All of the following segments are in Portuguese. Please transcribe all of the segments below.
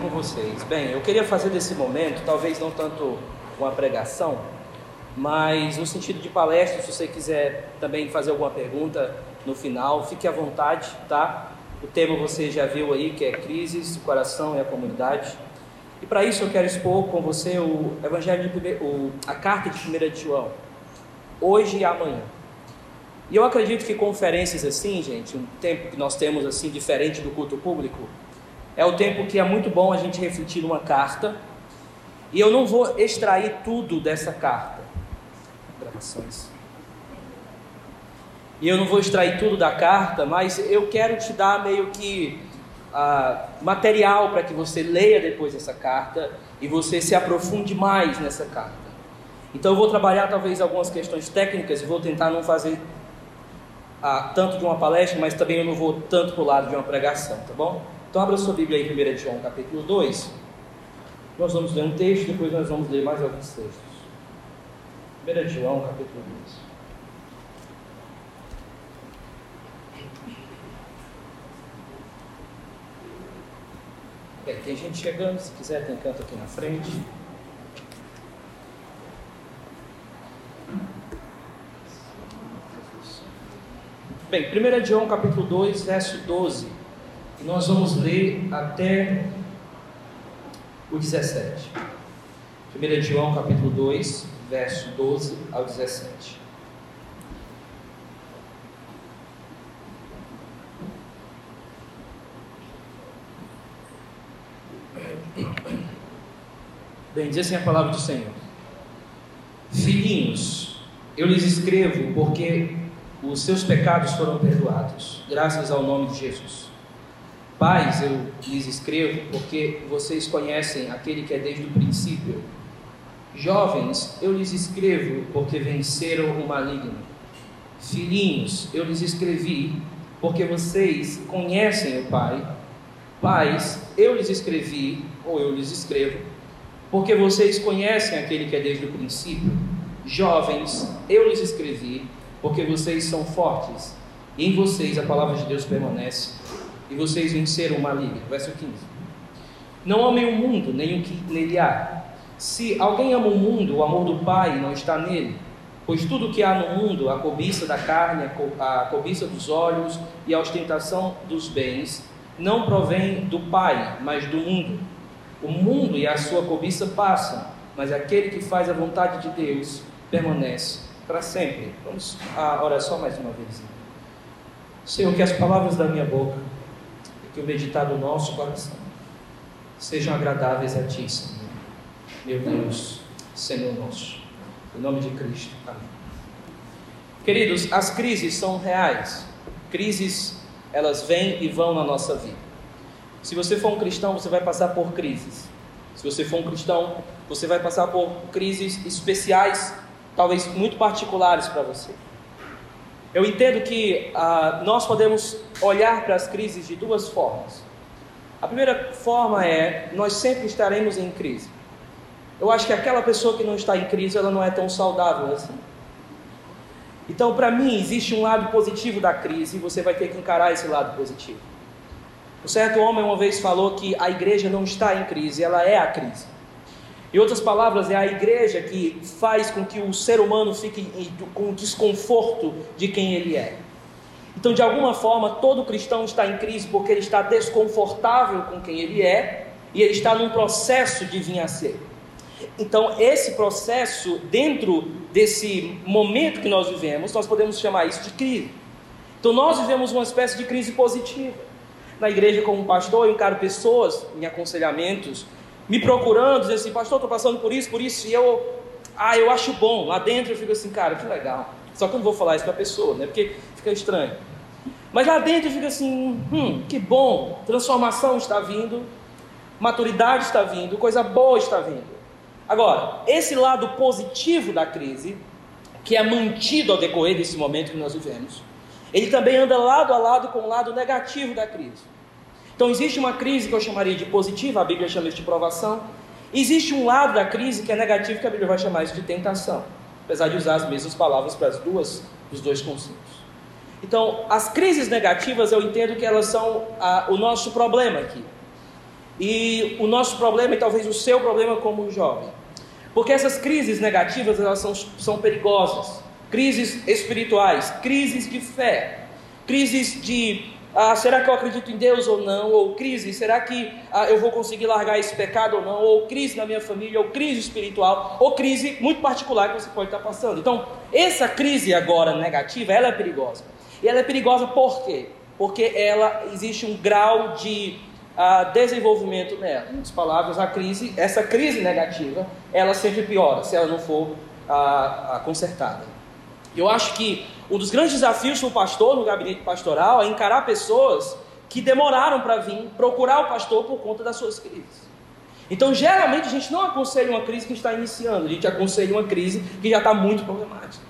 com vocês. Bem, eu queria fazer desse momento, talvez não tanto uma pregação, mas no sentido de palestra, se você quiser também fazer alguma pergunta no final, fique à vontade, tá? O tema você já viu aí, que é crises, o coração e a comunidade. E para isso eu quero expor com você o Evangelho de o, a carta de 1 de João, hoje e amanhã. E eu acredito que conferências assim, gente, um tempo que nós temos assim diferente do culto público, é o tempo que é muito bom a gente refletir numa carta. E eu não vou extrair tudo dessa carta. Gravações. E eu não vou extrair tudo da carta, mas eu quero te dar meio que uh, material para que você leia depois essa carta e você se aprofunde mais nessa carta. Então eu vou trabalhar talvez algumas questões técnicas e vou tentar não fazer uh, tanto de uma palestra, mas também eu não vou tanto para o lado de uma pregação, tá bom? Então abra sua Bíblia aí, 1 João capítulo 2. Nós vamos ler um texto, depois nós vamos ler mais alguns textos. 1 João capítulo 2. Bem, tem gente chegando, se quiser tem canto aqui na frente. Bem, 1 João capítulo 2, verso 12. E nós vamos ler até o 17. 1 João capítulo 2, verso 12 ao 17. Bem, diz assim a palavra do Senhor: Filhinhos, eu lhes escrevo porque os seus pecados foram perdoados, graças ao nome de Jesus. Pais, eu lhes escrevo porque vocês conhecem aquele que é desde o princípio. Jovens, eu lhes escrevo porque venceram o maligno. Filhinhos, eu lhes escrevi porque vocês conhecem o Pai. Pais, eu lhes escrevi, ou eu lhes escrevo, porque vocês conhecem aquele que é desde o princípio. Jovens, eu lhes escrevi porque vocês são fortes e em vocês a palavra de Deus permanece e vocês venceram o maligno. Verso 15. Não amem o mundo, nem o que nele há. Se alguém ama o mundo, o amor do Pai não está nele. Pois tudo o que há no mundo, a cobiça da carne, a cobiça dos olhos e a ostentação dos bens, não provém do Pai, mas do mundo. O mundo e a sua cobiça passam, mas aquele que faz a vontade de Deus permanece para sempre. Vamos orar só mais uma vez. Senhor, que as palavras da minha boca que o meditar do nosso coração sejam agradáveis a Ti, Senhor. Meu Deus, Senhor nosso. Em nome de Cristo. Amém. Queridos, as crises são reais. Crises, elas vêm e vão na nossa vida. Se você for um cristão, você vai passar por crises. Se você for um cristão, você vai passar por crises especiais, talvez muito particulares para você. Eu entendo que ah, nós podemos olhar para as crises de duas formas. A primeira forma é nós sempre estaremos em crise. Eu acho que aquela pessoa que não está em crise, ela não é tão saudável assim. Então, para mim, existe um lado positivo da crise e você vai ter que encarar esse lado positivo. Um certo homem uma vez falou que a igreja não está em crise, ela é a crise. Em outras palavras, é a igreja que faz com que o ser humano fique com o desconforto de quem ele é. Então, de alguma forma, todo cristão está em crise porque ele está desconfortável com quem ele é e ele está num processo de vir a ser. Então, esse processo, dentro desse momento que nós vivemos, nós podemos chamar isso de crise. Então, nós vivemos uma espécie de crise positiva. Na igreja, como pastor, eu encaro pessoas em aconselhamentos me procurando, dizendo assim, pastor, estou passando por isso, por isso, e eu, ah, eu acho bom. Lá dentro eu fico assim, cara, que legal. Só que eu não vou falar isso para a pessoa, né? Porque fica estranho. Mas lá dentro eu fico assim, hum, que bom, transformação está vindo, maturidade está vindo, coisa boa está vindo. Agora, esse lado positivo da crise, que é mantido ao decorrer desse momento que nós vivemos, ele também anda lado a lado com o lado negativo da crise. Então existe uma crise que eu chamaria de positiva, a Bíblia chama isso de provação. Existe um lado da crise que é negativo, que a Bíblia vai chamar isso de tentação, apesar de usar as mesmas palavras para as duas, os dois conceitos. Então, as crises negativas eu entendo que elas são a, o nosso problema aqui. e o nosso problema, e talvez o seu problema como jovem. Porque essas crises negativas, elas são, são perigosas. Crises espirituais, crises de fé, crises de ah, será que eu acredito em Deus ou não? Ou crise, será que ah, eu vou conseguir largar esse pecado ou não? Ou crise na minha família, ou crise espiritual, ou crise muito particular que você pode estar passando. Então, essa crise agora negativa, ela é perigosa. E ela é perigosa por quê? Porque ela existe um grau de ah, desenvolvimento nela. Em outras palavras, a crise, essa crise negativa, ela sempre piora se ela não for ah, consertada. Eu acho que um dos grandes desafios para o pastor no gabinete pastoral é encarar pessoas que demoraram para vir procurar o pastor por conta das suas crises. Então, geralmente, a gente não aconselha uma crise que está iniciando, a gente aconselha uma crise que já está muito problemática.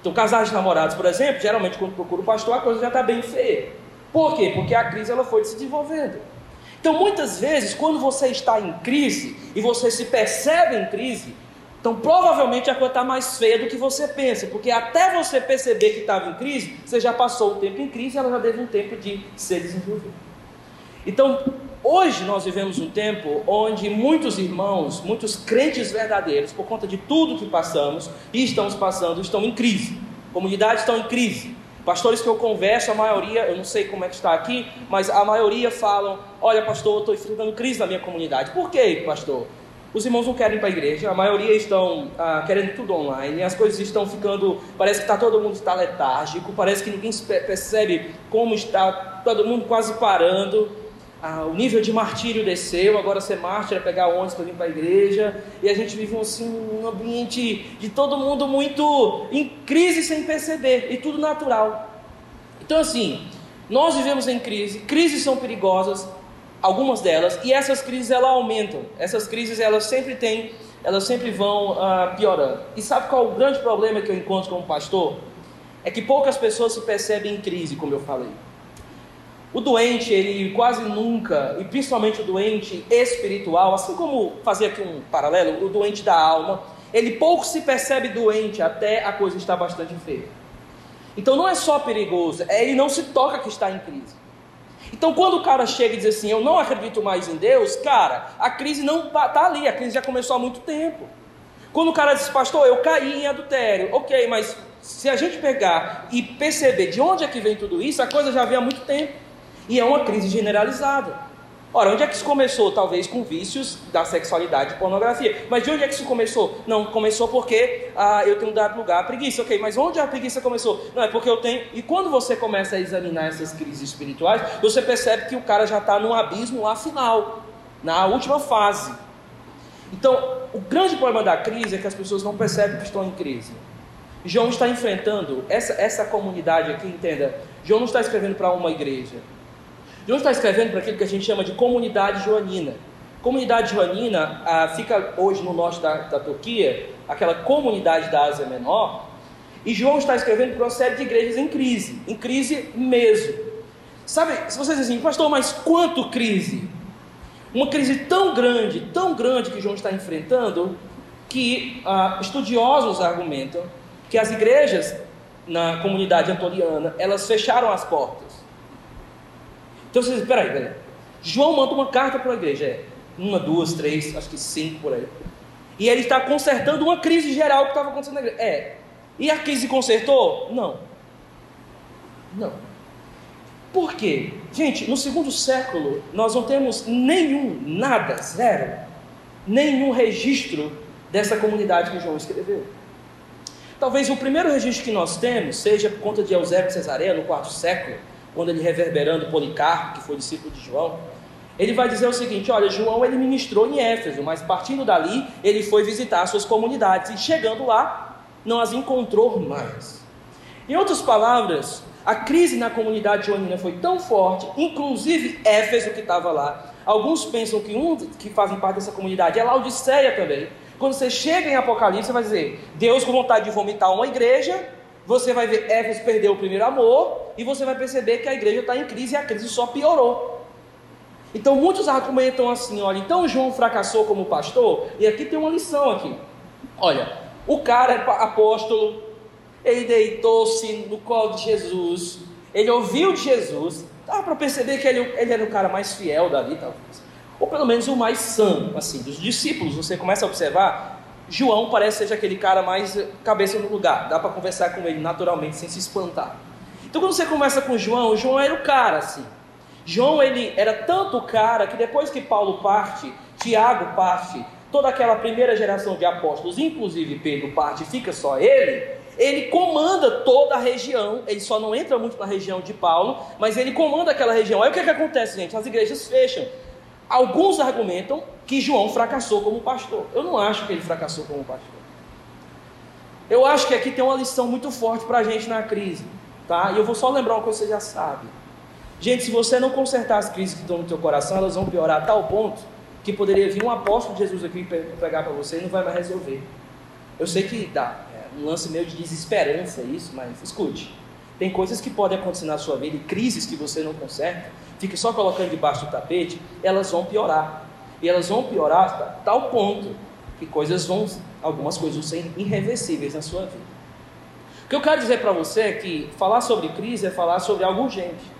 Então, casais de namorados, por exemplo, geralmente quando procura o pastor, a coisa já está bem feia. Por quê? Porque a crise ela foi se desenvolvendo. Então, muitas vezes, quando você está em crise e você se percebe em crise, então, provavelmente a coisa está mais feia do que você pensa, porque até você perceber que estava em crise, você já passou o tempo em crise e ela já teve um tempo de ser desenvolvida. Então, hoje nós vivemos um tempo onde muitos irmãos, muitos crentes verdadeiros, por conta de tudo que passamos e estamos passando, estão em crise. Comunidades estão em crise. Pastores que eu converso, a maioria, eu não sei como é que está aqui, mas a maioria falam: Olha, pastor, eu estou enfrentando crise na minha comunidade. Por quê, pastor? Os irmãos não querem ir para a igreja, a maioria estão ah, querendo tudo online, as coisas estão ficando. Parece que está todo mundo está letárgico, parece que ninguém percebe como está todo mundo quase parando. Ah, o nível de martírio desceu, agora ser mártir é pegar ônibus para vir para a igreja, e a gente vive assim, um ambiente de todo mundo muito em crise sem perceber, e tudo natural. Então, assim, nós vivemos em crise, crises são perigosas, algumas delas, e essas crises elas aumentam. Essas crises elas sempre têm, elas sempre vão uh, piorando. E sabe qual é o grande problema que eu encontro como pastor? É que poucas pessoas se percebem em crise, como eu falei. O doente, ele quase nunca, e principalmente o doente espiritual, assim como fazer aqui um paralelo, o doente da alma, ele pouco se percebe doente até a coisa estar bastante feia. Então não é só perigoso, é ele não se toca que está em crise. Então, quando o cara chega e diz assim, eu não acredito mais em Deus, cara, a crise não está ali, a crise já começou há muito tempo. Quando o cara diz, pastor, eu caí em adultério, ok, mas se a gente pegar e perceber de onde é que vem tudo isso, a coisa já vem há muito tempo. E é uma crise generalizada. Ora, onde é que isso começou? Talvez com vícios da sexualidade e pornografia. Mas de onde é que isso começou? Não, começou porque ah, eu tenho dado lugar à preguiça. Ok, mas onde a preguiça começou? Não, é porque eu tenho. E quando você começa a examinar essas crises espirituais, você percebe que o cara já está no abismo lá final, na última fase. Então, o grande problema da crise é que as pessoas não percebem que estão em crise. João está enfrentando essa, essa comunidade aqui, entenda. João não está escrevendo para uma igreja. João está escrevendo para aquilo que a gente chama de comunidade joanina. Comunidade joanina ah, fica hoje no norte da, da Turquia, aquela comunidade da Ásia Menor, e João está escrevendo para uma série de igrejas em crise, em crise mesmo. Sabe, se vocês dizem, pastor, mas quanto crise? Uma crise tão grande, tão grande que João está enfrentando, que ah, estudiosos argumentam que as igrejas na comunidade antoliana, elas fecharam as portas. Então você diz, peraí, peraí. João manda uma carta para a igreja, é, uma, duas, três, acho que cinco por aí. E ele está consertando uma crise geral que estava acontecendo na igreja. É. E a crise consertou? Não. Não. Por quê? Gente, no segundo século, nós não temos nenhum, nada, zero, nenhum registro dessa comunidade que João escreveu. Talvez o primeiro registro que nós temos seja por conta de Eusébio Cesareia, no quarto século, quando ele reverberando Policarpo, que foi discípulo de João, ele vai dizer o seguinte: olha, João ele ministrou em Éfeso, mas partindo dali ele foi visitar suas comunidades e chegando lá não as encontrou mais. Em outras palavras, a crise na comunidade joanina foi tão forte, inclusive Éfeso que estava lá. Alguns pensam que um que fazem parte dessa comunidade é Laodiceia também. Quando você chega em Apocalipse, você vai dizer: Deus com vontade de vomitar uma igreja, você vai ver Éfeso perdeu o primeiro amor e você vai perceber que a igreja está em crise e a crise só piorou. Então muitos argumentam assim, olha, então João fracassou como pastor, e aqui tem uma lição aqui. Olha, o cara é apóstolo, ele deitou-se no colo de Jesus, ele ouviu de Jesus, dá para perceber que ele, ele era o cara mais fiel dali, talvez. ou pelo menos o mais sã, assim, dos discípulos. Você começa a observar, João parece ser aquele cara mais cabeça no lugar, dá para conversar com ele naturalmente, sem se espantar. Então quando você conversa com João, João era o cara, assim. João ele era tanto o cara que depois que Paulo parte, Tiago parte, toda aquela primeira geração de apóstolos, inclusive Pedro parte, fica só ele, ele comanda toda a região, ele só não entra muito na região de Paulo, mas ele comanda aquela região. Aí o que, é que acontece, gente? As igrejas fecham. Alguns argumentam que João fracassou como pastor. Eu não acho que ele fracassou como pastor. Eu acho que aqui tem uma lição muito forte para a gente na crise. Tá? E eu vou só lembrar uma coisa que você já sabe. Gente, se você não consertar as crises que estão no teu coração, elas vão piorar a tal ponto que poderia vir um apóstolo de Jesus aqui pegar para você e não vai mais resolver. Eu sei que dá é um lance meio de desesperança isso, mas escute. Tem coisas que podem acontecer na sua vida e crises que você não conserta, fica só colocando debaixo do tapete, elas vão piorar. E elas vão piorar a tal ponto que coisas vão, algumas coisas vão ser irreversíveis na sua vida. O que eu quero dizer para você é que falar sobre crise é falar sobre algo urgente.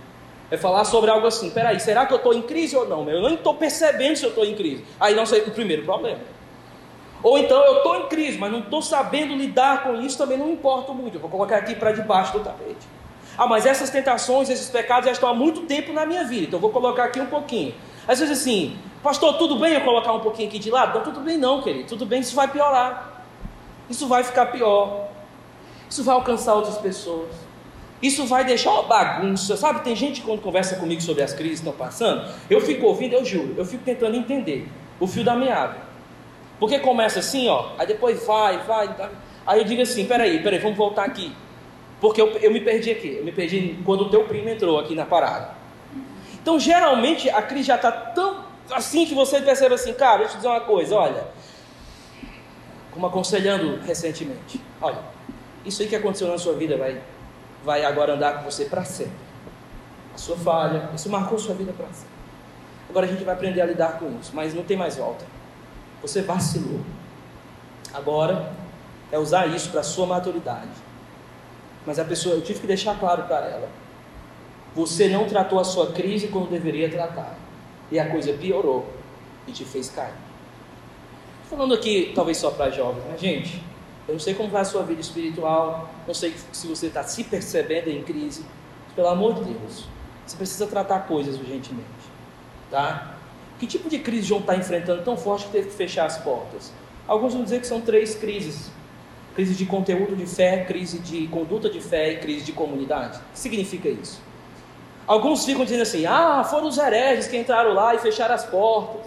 É falar sobre algo assim, peraí, será que eu estou em crise ou não? Eu não estou percebendo se eu estou em crise. Aí não sei o primeiro problema. Ou então eu estou em crise, mas não estou sabendo lidar com isso, também não me importo muito. Eu vou colocar aqui para debaixo do tapete. Ah, mas essas tentações, esses pecados já estão há muito tempo na minha vida, então vou colocar aqui um pouquinho. Às vezes assim, pastor, tudo bem eu colocar um pouquinho aqui de lado? Não, tudo bem não, querido, tudo bem, isso vai piorar. Isso vai ficar pior. Isso vai alcançar outras pessoas. Isso vai deixar uma bagunça, sabe? Tem gente que quando conversa comigo sobre as crises que estão passando, eu fico ouvindo, eu juro, eu fico tentando entender o fio da meada. Porque começa assim, ó, aí depois vai, vai, vai. Aí eu digo assim, peraí, peraí, vamos voltar aqui. Porque eu, eu me perdi aqui, eu me perdi quando o teu primo entrou aqui na parada. Então, geralmente, a crise já está tão assim que você percebe assim, cara, deixa eu te dizer uma coisa, olha, como aconselhando recentemente, olha, isso aí que aconteceu na sua vida vai, vai agora andar com você para sempre. A sua falha, isso marcou sua vida para sempre. Agora a gente vai aprender a lidar com isso, mas não tem mais volta. Você vacilou. Agora é usar isso para sua maturidade. Mas a pessoa, eu tive que deixar claro para ela. Você não tratou a sua crise como deveria tratar. E a coisa piorou e te fez cair. Falando aqui, talvez só para jovens, mas gente, eu não sei como vai a sua vida espiritual, não sei se você está se percebendo em crise. Pelo amor de Deus, você precisa tratar coisas urgentemente. Tá? Que tipo de crise João está enfrentando tão forte que teve que fechar as portas? Alguns vão dizer que são três crises: crise de conteúdo de fé, crise de conduta de fé e crise de comunidade. O que significa isso? Alguns ficam dizendo assim: ah, foram os hereges que entraram lá e fecharam as portas.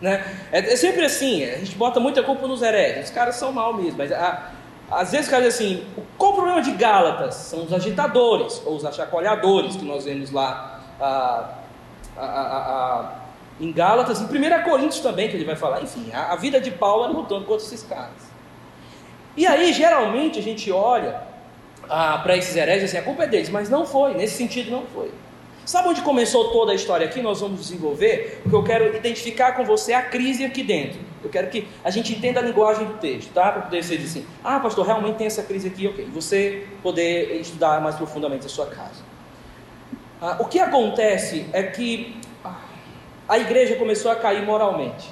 Né? É, é sempre assim, a gente bota muita culpa nos hereges, os caras são mal mesmo, mas a, às vezes os caras dizem assim: qual o problema de Gálatas? São os agitadores, ou os achacoalhadores que nós vemos lá. A, a, a, em Gálatas, em 1 Coríntios também, que ele vai falar. Enfim, a, a vida de Paulo era lutando contra esses caras. E aí, geralmente, a gente olha ah, para esses hereges assim, a culpa é deles, mas não foi, nesse sentido não foi. Sabe onde começou toda a história aqui? Nós vamos desenvolver, porque eu quero identificar com você a crise aqui dentro. Eu quero que a gente entenda a linguagem do texto, tá? Para poder ser assim, ah, pastor, realmente tem essa crise aqui, ok. Você poder estudar mais profundamente a sua casa. Ah, o que acontece é que a igreja começou a cair moralmente.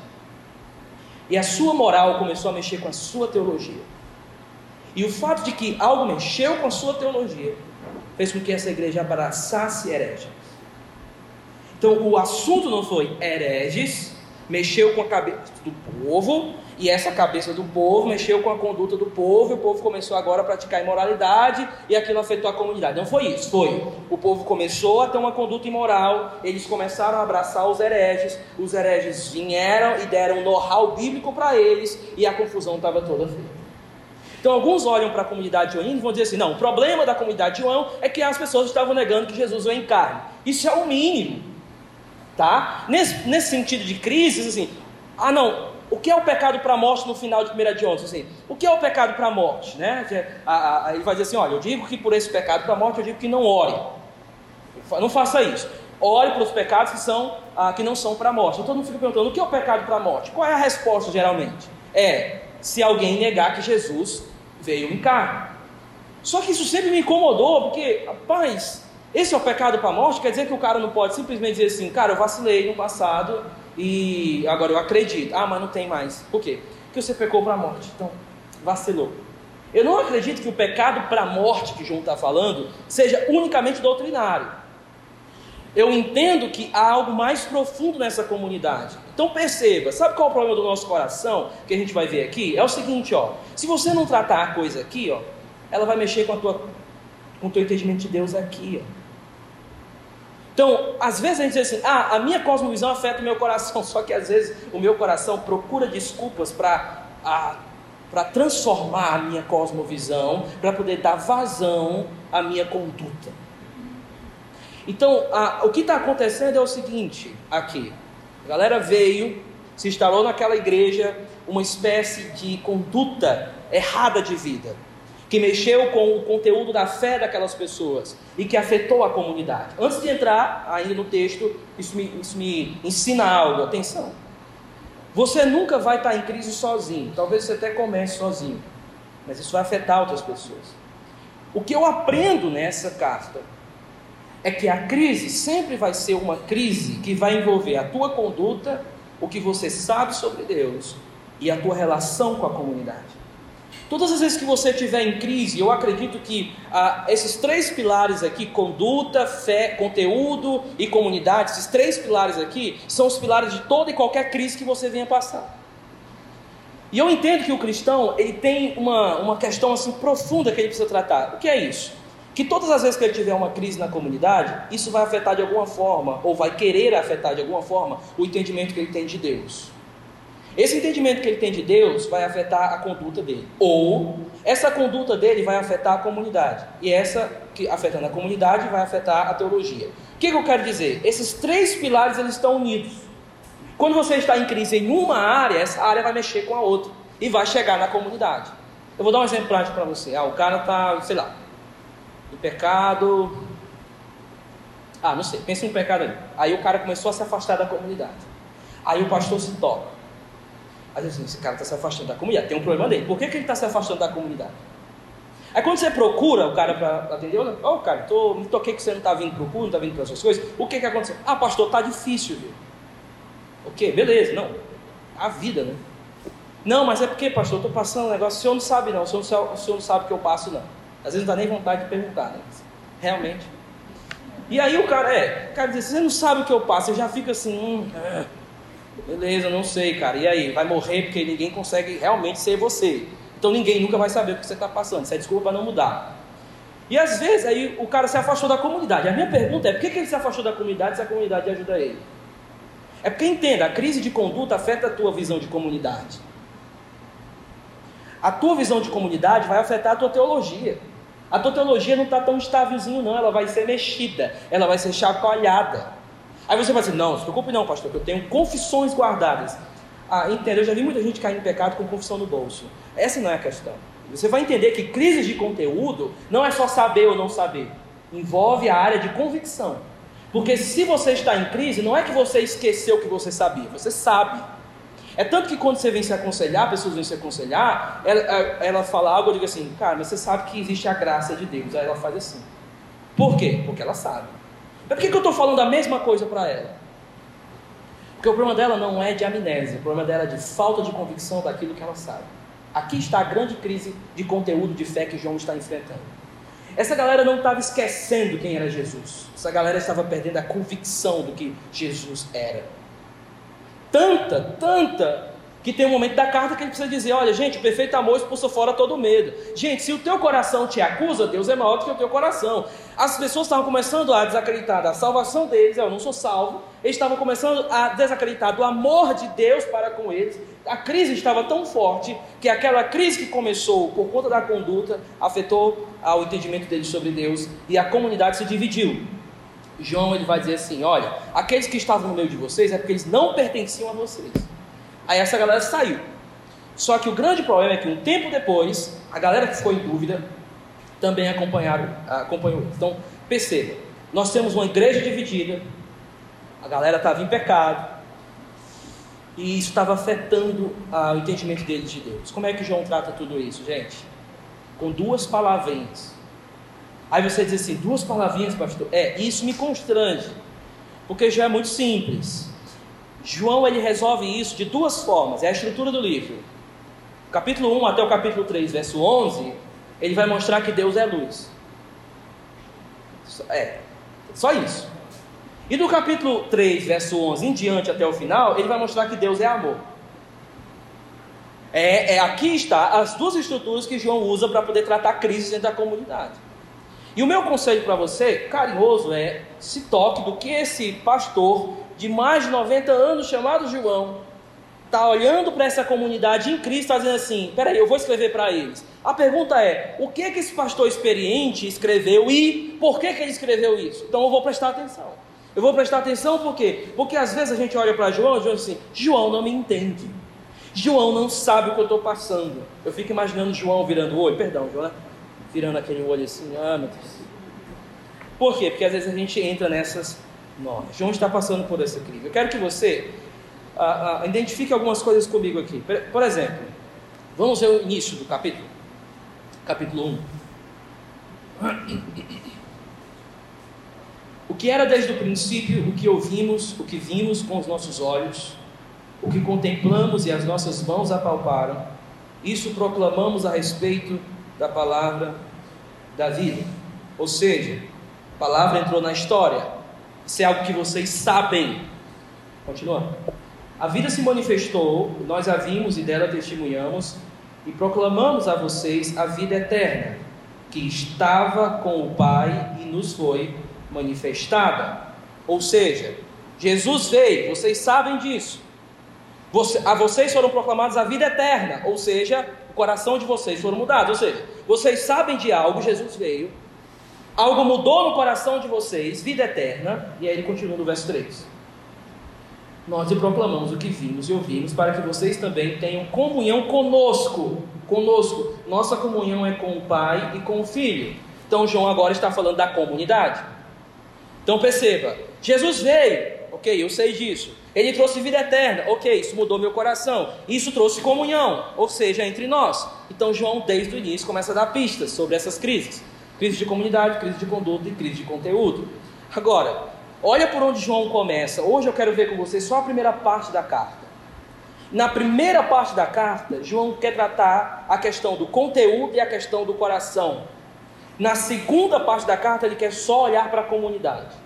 E a sua moral começou a mexer com a sua teologia. E o fato de que algo mexeu com a sua teologia fez com que essa igreja abraçasse hereges. Então o assunto não foi hereges, mexeu com a cabeça do povo, e essa cabeça do povo mexeu com a conduta do povo, e o povo começou agora a praticar imoralidade, e aquilo afetou a comunidade. Não foi isso, foi. O povo começou a ter uma conduta imoral, eles começaram a abraçar os hereges, os hereges vieram e deram know-how bíblico para eles, e a confusão estava toda feita. Então alguns olham para a comunidade de e vão dizer assim: não, o problema da comunidade de João é que as pessoas estavam negando que Jesus veio em carne. Isso é o mínimo. Tá? Nesse, nesse sentido de crise, assim, ah não, o que é o pecado para a morte no final de 1 de ontem? Assim, o que é o pecado para a morte? Né? Ele vai dizer assim: olha, eu digo que por esse pecado para a morte, eu digo que não ore. Não faça isso. Ore para os pecados que, são, ah, que não são para a morte. Então todo mundo fica perguntando: o que é o pecado para a morte? Qual é a resposta geralmente? É se alguém negar que Jesus veio em carne. Só que isso sempre me incomodou, porque, rapaz, esse é o pecado para a morte, quer dizer que o cara não pode simplesmente dizer assim, cara, eu vacilei no passado, e agora eu acredito. Ah, mas não tem mais. Por quê? Porque você pecou para a morte. Então, vacilou. Eu não acredito que o pecado para a morte que João está falando seja unicamente doutrinário. Eu entendo que há algo mais profundo nessa comunidade. Então perceba, sabe qual é o problema do nosso coração que a gente vai ver aqui? É o seguinte, ó. Se você não tratar a coisa aqui, ó, ela vai mexer com a tua com o teu entendimento de Deus aqui, ó. Então, às vezes a gente diz assim: "Ah, a minha cosmovisão afeta o meu coração", só que às vezes o meu coração procura desculpas para para transformar a minha cosmovisão, para poder dar vazão à minha conduta. Então, a, o que está acontecendo é o seguinte: aqui, a galera veio, se instalou naquela igreja, uma espécie de conduta errada de vida, que mexeu com o conteúdo da fé daquelas pessoas e que afetou a comunidade. Antes de entrar ainda no texto, isso me, isso me ensina algo, atenção. Você nunca vai estar em crise sozinho. Talvez você até comece sozinho. Mas isso vai afetar outras pessoas. O que eu aprendo nessa carta é que a crise sempre vai ser uma crise que vai envolver a tua conduta, o que você sabe sobre Deus e a tua relação com a comunidade. Todas as vezes que você estiver em crise, eu acredito que ah, esses três pilares aqui, conduta, fé, conteúdo e comunidade, esses três pilares aqui, são os pilares de toda e qualquer crise que você venha passar. E eu entendo que o cristão, ele tem uma, uma questão assim profunda que ele precisa tratar. O que é isso? Que todas as vezes que ele tiver uma crise na comunidade, isso vai afetar de alguma forma, ou vai querer afetar de alguma forma, o entendimento que ele tem de Deus. Esse entendimento que ele tem de Deus vai afetar a conduta dele. Ou essa conduta dele vai afetar a comunidade. E essa que afetando a comunidade vai afetar a teologia. O que, que eu quero dizer? Esses três pilares eles estão unidos. Quando você está em crise em uma área, essa área vai mexer com a outra e vai chegar na comunidade. Eu vou dar um exemplo prático para você. Ah, o cara está, sei lá, em pecado. Ah, não sei, pensa em um pecado ali. Aí o cara começou a se afastar da comunidade. Aí o pastor se toca. Às vezes esse cara está se afastando da comunidade, tem um problema dele. Por que, que ele está se afastando da comunidade? Aí quando você procura o cara para atender, ô oh, cara, tô, me toquei que você não está vindo para o culto, não está vindo para essas coisas. O que, que aconteceu? Ah, pastor, está difícil, viu? Ok, beleza, não. A vida, né? Não, mas é porque, pastor, eu estou passando um negócio, o senhor não sabe não, o senhor, o senhor não sabe o que eu passo, não. Às vezes não dá nem vontade de perguntar, né? Realmente. E aí o cara, é, o cara diz, você não sabe o que eu passo, eu já fico assim, hum, é. Beleza, não sei, cara. E aí? Vai morrer porque ninguém consegue realmente ser você. Então ninguém nunca vai saber o que você está passando. Isso é desculpa para não mudar. E às vezes aí o cara se afastou da comunidade. A minha pergunta é: por que, que ele se afastou da comunidade se a comunidade ajuda ele? É porque entenda, a crise de conduta afeta a tua visão de comunidade. A tua visão de comunidade vai afetar a tua teologia. A tua teologia não está tão estávelzinho, não. Ela vai ser mexida, ela vai ser chacoalhada. Aí você vai dizer, não, não se preocupe não, pastor, que eu tenho confissões guardadas. Ah, entendeu? Eu já vi muita gente cair em pecado com confissão no bolso. Essa não é a questão. Você vai entender que crises de conteúdo não é só saber ou não saber. Envolve a área de convicção. Porque se você está em crise, não é que você esqueceu o que você sabia, você sabe. É tanto que quando você vem se aconselhar, pessoas vêm se aconselhar, ela, ela fala algo, eu digo assim, cara, mas você sabe que existe a graça de Deus. Aí ela faz assim. Por quê? Porque ela sabe. Mas por que, que eu estou falando a mesma coisa para ela? Porque o problema dela não é de amnésia, o problema dela é de falta de convicção daquilo que ela sabe. Aqui está a grande crise de conteúdo de fé que João está enfrentando. Essa galera não estava esquecendo quem era Jesus. Essa galera estava perdendo a convicção do que Jesus era. Tanta, tanta que tem um momento da carta que ele precisa dizer: olha, gente, o perfeito amor expulsa fora todo medo. Gente, se o teu coração te acusa, Deus é maior do que o teu coração. As pessoas estavam começando a desacreditar da salvação deles, eu não sou salvo. Eles estavam começando a desacreditar do amor de Deus para com eles. A crise estava tão forte que aquela crise que começou por conta da conduta afetou o entendimento deles sobre Deus e a comunidade se dividiu. João ele vai dizer assim: olha, aqueles que estavam no meio de vocês é porque eles não pertenciam a vocês. Aí essa galera saiu. Só que o grande problema é que um tempo depois, a galera que ficou em dúvida também acompanharam, acompanhou. Então, perceba, nós temos uma igreja dividida, a galera estava em pecado, e isso estava afetando ah, o entendimento deles de Deus. Como é que João trata tudo isso, gente? Com duas palavrinhas. Aí você diz assim, duas palavrinhas, pastor? É, isso me constrange, porque já é muito simples. João ele resolve isso de duas formas, é a estrutura do livro. Capítulo 1 até o capítulo 3, verso 11, ele vai mostrar que Deus é luz. É, só isso. E do capítulo 3, verso 11 em diante até o final, ele vai mostrar que Deus é amor. É, é aqui está as duas estruturas que João usa para poder tratar crises dentro da comunidade. E o meu conselho para você, carinhoso, é se toque do que esse pastor de mais de 90 anos, chamado João, está olhando para essa comunidade em Cristo, está dizendo assim: peraí, eu vou escrever para eles. A pergunta é: o que que esse pastor experiente escreveu e por que, que ele escreveu isso? Então eu vou prestar atenção. Eu vou prestar atenção por quê? Porque às vezes a gente olha para João e diz assim: João não me entende. João não sabe o que eu estou passando. Eu fico imaginando João virando o olho, perdão, João, né? Virando aquele olho assim, ah meu Deus. Por quê? Porque às vezes a gente entra nessas normas. João está passando por essa crise. Eu quero que você ah, ah, identifique algumas coisas comigo aqui. Por exemplo, vamos ver o início do capítulo. Capítulo 1. O que era desde o princípio, o que ouvimos, o que vimos com os nossos olhos, o que contemplamos e as nossas mãos apalparam, isso proclamamos a respeito da palavra da vida. Ou seja, a palavra entrou na história. Isso é algo que vocês sabem. Continua. A vida se manifestou, nós a vimos e dela testemunhamos, e proclamamos a vocês a vida eterna, que estava com o Pai e nos foi manifestada. Ou seja, Jesus veio, vocês sabem disso. A vocês foram proclamados a vida eterna, ou seja, coração de vocês foram mudados. Ou seja, vocês sabem de algo, Jesus veio, algo mudou no coração de vocês, vida eterna, e aí ele continua no verso 3. Nós lhe proclamamos o que vimos e ouvimos, para que vocês também tenham comunhão conosco. Conosco. Nossa comunhão é com o Pai e com o Filho. Então João agora está falando da comunidade. Então perceba, Jesus veio, ok, eu sei disso. Ele trouxe vida eterna, ok, isso mudou meu coração. Isso trouxe comunhão, ou seja, entre nós. Então João, desde o início, começa a dar pistas sobre essas crises: crise de comunidade, crise de conduta e crise de conteúdo. Agora, olha por onde João começa. Hoje eu quero ver com vocês só a primeira parte da carta. Na primeira parte da carta, João quer tratar a questão do conteúdo e a questão do coração. Na segunda parte da carta, ele quer só olhar para a comunidade.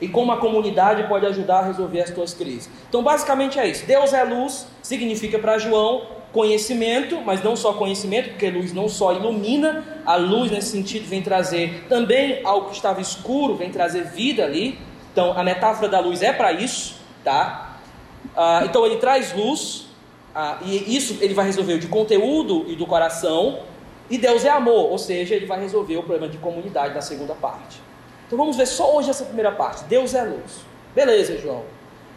E como a comunidade pode ajudar a resolver as tuas crises. Então, basicamente é isso. Deus é luz, significa para João conhecimento, mas não só conhecimento, porque luz não só ilumina, a luz nesse sentido vem trazer também algo que estava escuro, vem trazer vida ali. Então, a metáfora da luz é para isso, tá? Ah, então, ele traz luz, ah, e isso ele vai resolver de conteúdo e do coração, e Deus é amor, ou seja, ele vai resolver o problema de comunidade na segunda parte. Então vamos ver só hoje essa primeira parte. Deus é luz. Beleza, João.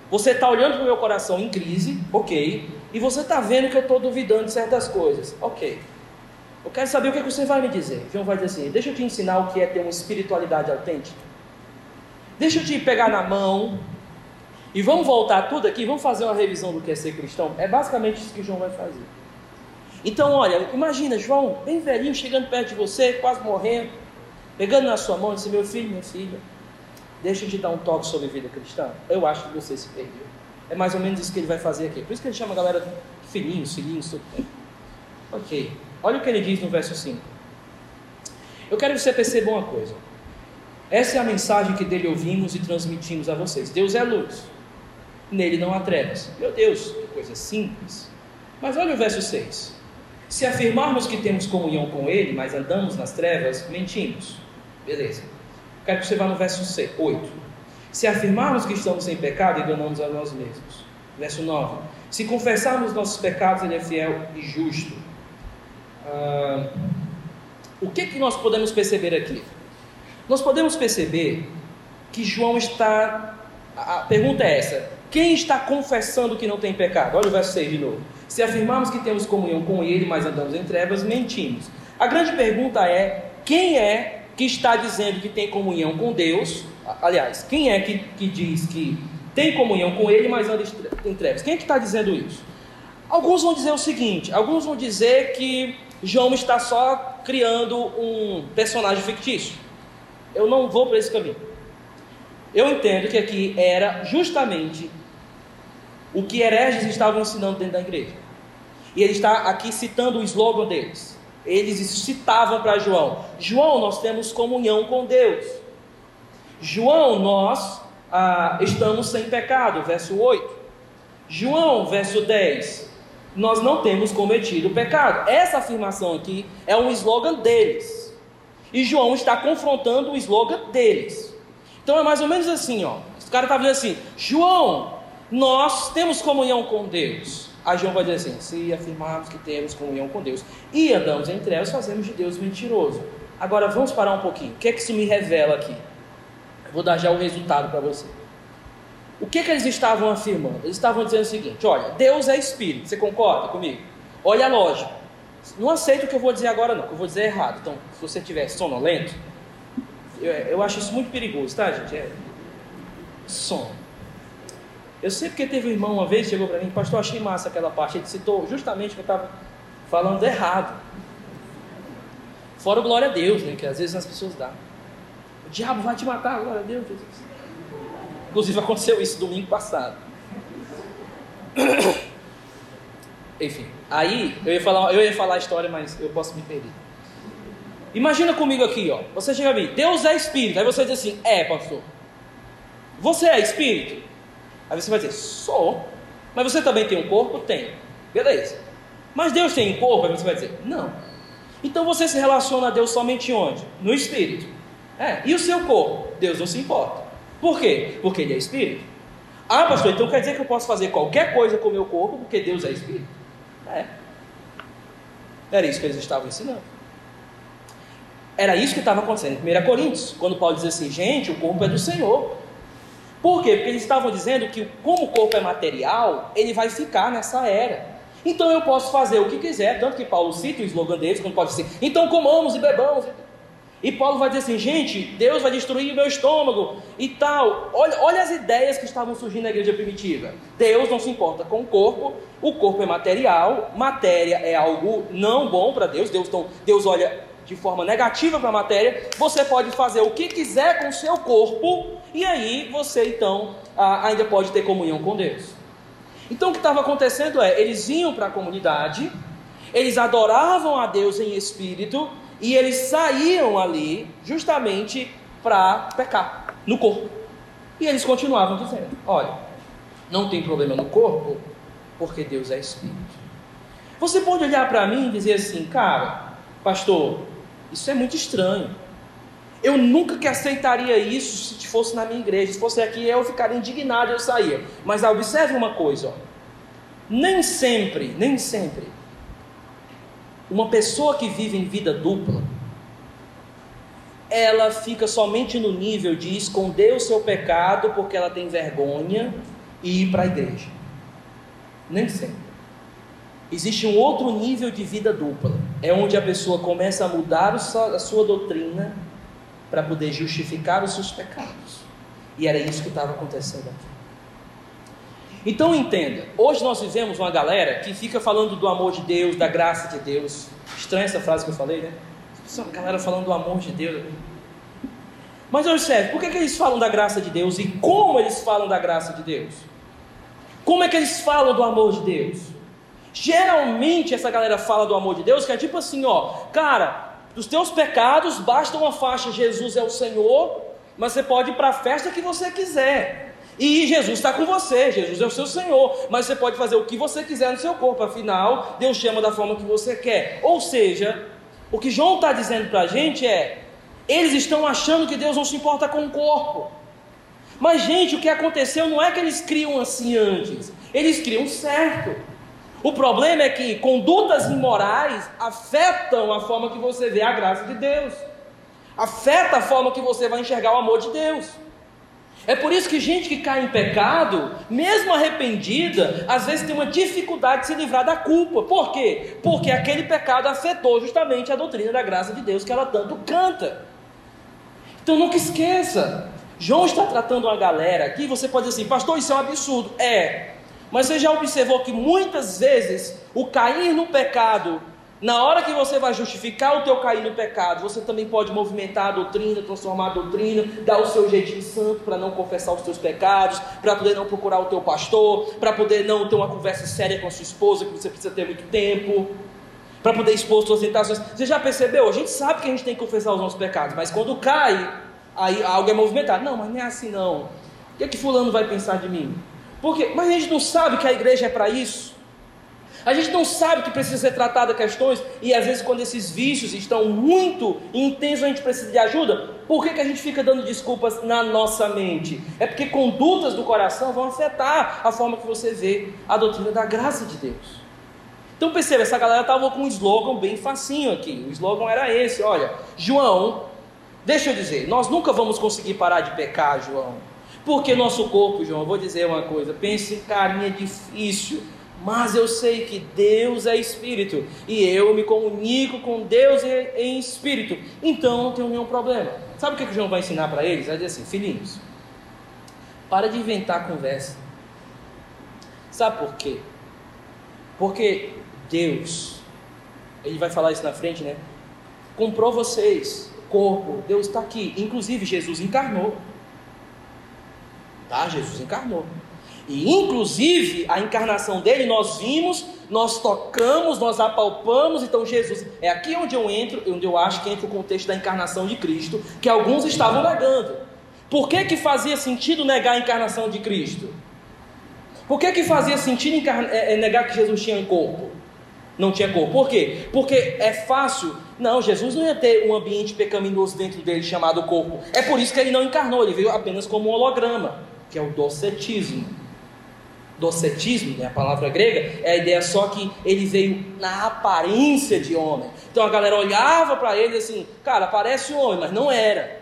Você está olhando para o meu coração em crise, ok. E você está vendo que eu estou duvidando de certas coisas, ok. Eu quero saber o que, você vai me dizer. João vai dizer assim: deixa eu te ensinar o que é ter uma espiritualidade autêntica. Deixa eu te pegar na mão. E vamos voltar tudo aqui, vamos fazer uma revisão do que é ser cristão. É basicamente isso que João vai fazer. Então, olha, imagina João, bem velhinho, chegando perto de você, quase morrendo, pegando na sua mão disse: Meu filho, minha filha, deixa eu te dar um toque sobre vida cristã. Eu acho que você se perdeu. É mais ou menos isso que ele vai fazer aqui. Por isso que ele chama a galera de filhinhos, filhinhos, tudo. Ok. Olha o que ele diz no verso 5. Eu quero que você perceba uma coisa. Essa é a mensagem que dele ouvimos e transmitimos a vocês. Deus é luz. Nele não há trevas. Meu Deus, que coisa simples. Mas olha o verso 6. Se afirmarmos que temos comunhão com Ele, mas andamos nas trevas, mentimos. Beleza. Quero que você vá no verso 8. Se afirmarmos que estamos sem pecado, enganamos a nós mesmos. Verso 9. Se confessarmos nossos pecados, Ele é fiel e justo. Ah, o que, que nós podemos perceber aqui? Nós podemos perceber que João está. A pergunta é essa: quem está confessando que não tem pecado? Olha o verso 6 de novo. Se afirmarmos que temos comunhão com Ele, mas andamos em trevas, mentimos. A grande pergunta é: quem é que está dizendo que tem comunhão com Deus? Aliás, quem é que, que diz que tem comunhão com Ele, mas anda em trevas? Quem é que está dizendo isso? Alguns vão dizer o seguinte: alguns vão dizer que João está só criando um personagem fictício. Eu não vou para esse caminho. Eu entendo que aqui era justamente o que hereges estavam ensinando dentro da igreja. E ele está aqui citando o slogan deles. Eles citavam para João: João, nós temos comunhão com Deus. João, nós ah, estamos sem pecado. Verso 8. João, verso 10. Nós não temos cometido pecado. Essa afirmação aqui é um slogan deles. E João está confrontando o slogan deles. Então é mais ou menos assim, ó. O cara está dizendo assim: João, nós temos comunhão com Deus. Aí João vai dizer assim: se afirmarmos que temos comunhão com Deus e andamos em trevas, fazemos de Deus mentiroso. Agora vamos parar um pouquinho. O que é que isso me revela aqui? Vou dar já o resultado para você. O que, é que eles estavam afirmando? Eles estavam dizendo o seguinte: olha, Deus é espírito. Você concorda comigo? Olha a lógica. Não aceita o que eu vou dizer agora, não, que eu vou dizer errado. Então, se você tiver sonolento, eu, eu acho isso muito perigoso, tá, gente? É sono. Eu sei porque teve um irmão uma vez, chegou para mim, pastor, achei massa aquela parte. Ele citou justamente que eu estava falando errado. Fora glória a Deus, né? Que às vezes as pessoas dão. O diabo vai te matar, glória a Deus, Jesus. Inclusive aconteceu isso domingo passado. Enfim, aí eu ia falar, eu ia falar a história, mas eu posso me perder. Imagina comigo aqui, ó. Você chega a mim, Deus é espírito. Aí você diz assim, é, pastor. Você é espírito? Aí você vai dizer, sou. Mas você também tem um corpo? Tem. Beleza. Mas Deus tem um corpo? Aí você vai dizer, não. Então você se relaciona a Deus somente onde? No espírito. É. E o seu corpo? Deus não se importa. Por quê? Porque ele é espírito. Ah, pastor, então quer dizer que eu posso fazer qualquer coisa com o meu corpo porque Deus é espírito? É. Era isso que eles estavam ensinando. Era isso que estava acontecendo em 1 Coríntios, quando Paulo diz assim: gente, o corpo é do Senhor. Por quê? Porque eles estavam dizendo que, como o corpo é material, ele vai ficar nessa era. Então eu posso fazer o que quiser, tanto que Paulo cita o slogan deles, quando pode dizer, então comamos e bebamos. E Paulo vai dizer assim, gente, Deus vai destruir o meu estômago e tal. Olha, olha as ideias que estavam surgindo na igreja primitiva. Deus não se importa com o corpo, o corpo é material, matéria é algo não bom para Deus. Deus, então, Deus olha de forma negativa para a matéria. Você pode fazer o que quiser com o seu corpo, e aí você então ainda pode ter comunhão com Deus. Então o que estava acontecendo é, eles iam para a comunidade, eles adoravam a Deus em espírito e eles saíam ali justamente para pecar no corpo. E eles continuavam dizendo: olha, não tem problema no corpo, porque Deus é espírito. Você pode olhar para mim e dizer assim, cara, pastor, isso é muito estranho. Eu nunca que aceitaria isso se fosse na minha igreja. Se fosse aqui, eu ficaria indignado eu saía. Mas observe uma coisa: ó. nem sempre, nem sempre, uma pessoa que vive em vida dupla, ela fica somente no nível de esconder o seu pecado porque ela tem vergonha e ir para a igreja. Nem sempre. Existe um outro nível de vida dupla. É onde a pessoa começa a mudar a sua doutrina para poder justificar os seus pecados. E era isso que estava acontecendo aqui. Então entenda, hoje nós vivemos uma galera que fica falando do amor de Deus, da graça de Deus. Estranha essa frase que eu falei, né? Uma galera falando do amor de Deus. Mas observe, por que, que eles falam da graça de Deus e como eles falam da graça de Deus? Como é que eles falam do amor de Deus? Geralmente essa galera fala do amor de Deus, que é tipo assim, ó, cara, dos teus pecados basta uma faixa, Jesus é o Senhor, mas você pode ir para a festa que você quiser. E Jesus está com você, Jesus é o seu Senhor, mas você pode fazer o que você quiser no seu corpo, afinal, Deus chama da forma que você quer. Ou seja, o que João está dizendo para a gente é: eles estão achando que Deus não se importa com o corpo. Mas, gente, o que aconteceu não é que eles criam assim antes, eles criam certo. O problema é que condutas imorais afetam a forma que você vê a graça de Deus, afeta a forma que você vai enxergar o amor de Deus. É por isso que gente que cai em pecado, mesmo arrependida, às vezes tem uma dificuldade de se livrar da culpa. Por quê? Porque aquele pecado afetou justamente a doutrina da graça de Deus que ela tanto canta. Então nunca esqueça, João está tratando uma galera aqui, você pode dizer assim, pastor, isso é um absurdo. É, mas você já observou que muitas vezes o cair no pecado Na hora que você vai justificar o teu cair no pecado, você também pode movimentar a doutrina, transformar a doutrina, dar o seu jeitinho santo para não confessar os teus pecados, para poder não procurar o teu pastor, para poder não ter uma conversa séria com a sua esposa, que você precisa ter muito tempo, para poder expor suas tentações. Você já percebeu? A gente sabe que a gente tem que confessar os nossos pecados, mas quando cai, aí algo é movimentado. Não, mas não é assim não. O que é que fulano vai pensar de mim? Porque, mas a gente não sabe que a igreja é para isso. A gente não sabe que precisa ser tratada questões, e às vezes, quando esses vícios estão muito intensos, a gente precisa de ajuda. Por que, que a gente fica dando desculpas na nossa mente? É porque condutas do coração vão afetar a forma que você vê a doutrina da graça de Deus. Então perceba, essa galera estava com um slogan bem facinho aqui. O slogan era esse: olha, João, deixa eu dizer, nós nunca vamos conseguir parar de pecar, João. Porque nosso corpo, João, vou dizer uma coisa, pense em carinha é difícil mas eu sei que Deus é espírito e eu me comunico com Deus em espírito, então não tenho nenhum problema. Sabe o que, que João vai ensinar para eles? Vai dizer assim: filhinhos, para de inventar conversa. Sabe por quê? Porque Deus, ele vai falar isso na frente, né? Comprou vocês, corpo, Deus está aqui. Inclusive, Jesus encarnou. Tá? Jesus encarnou. E inclusive a encarnação dele nós vimos, nós tocamos, nós apalpamos. Então Jesus é aqui onde eu entro, onde eu acho que entra o contexto da encarnação de Cristo, que alguns estavam negando. Por que, que fazia sentido negar a encarnação de Cristo? Por que, que fazia sentido é, é, negar que Jesus tinha um corpo? Não tinha corpo. Por quê? Porque é fácil. Não, Jesus não ia ter um ambiente pecaminoso dentro dele chamado corpo. É por isso que ele não encarnou, ele veio apenas como um holograma, que é o docetismo docetismo, né, a palavra grega, é a ideia só que ele veio na aparência de homem. Então a galera olhava para ele assim, cara, parece um homem, mas não era.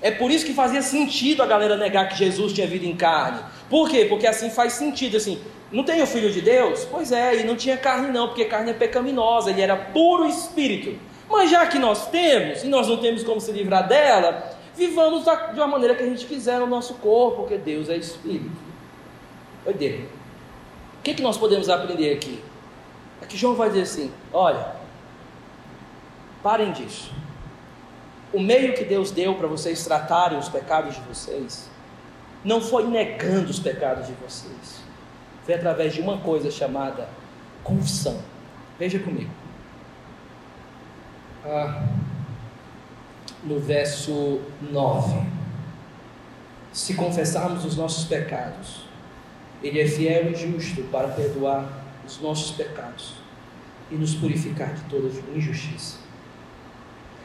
É por isso que fazia sentido a galera negar que Jesus tinha vindo em carne. Por quê? Porque assim faz sentido, assim, não tem o Filho de Deus? Pois é, e não tinha carne não, porque carne é pecaminosa, ele era puro espírito. Mas já que nós temos, e nós não temos como se livrar dela, vivamos de uma maneira que a gente quiser no nosso corpo, porque Deus é espírito. Doideira. O que, que nós podemos aprender aqui? É que João vai dizer assim: olha, parem disso. O meio que Deus deu para vocês tratarem os pecados de vocês não foi negando os pecados de vocês, foi através de uma coisa chamada confissão. Veja comigo. Ah, no verso 9: Se confessarmos os nossos pecados, ele é fiel e justo para perdoar os nossos pecados e nos purificar de toda injustiça.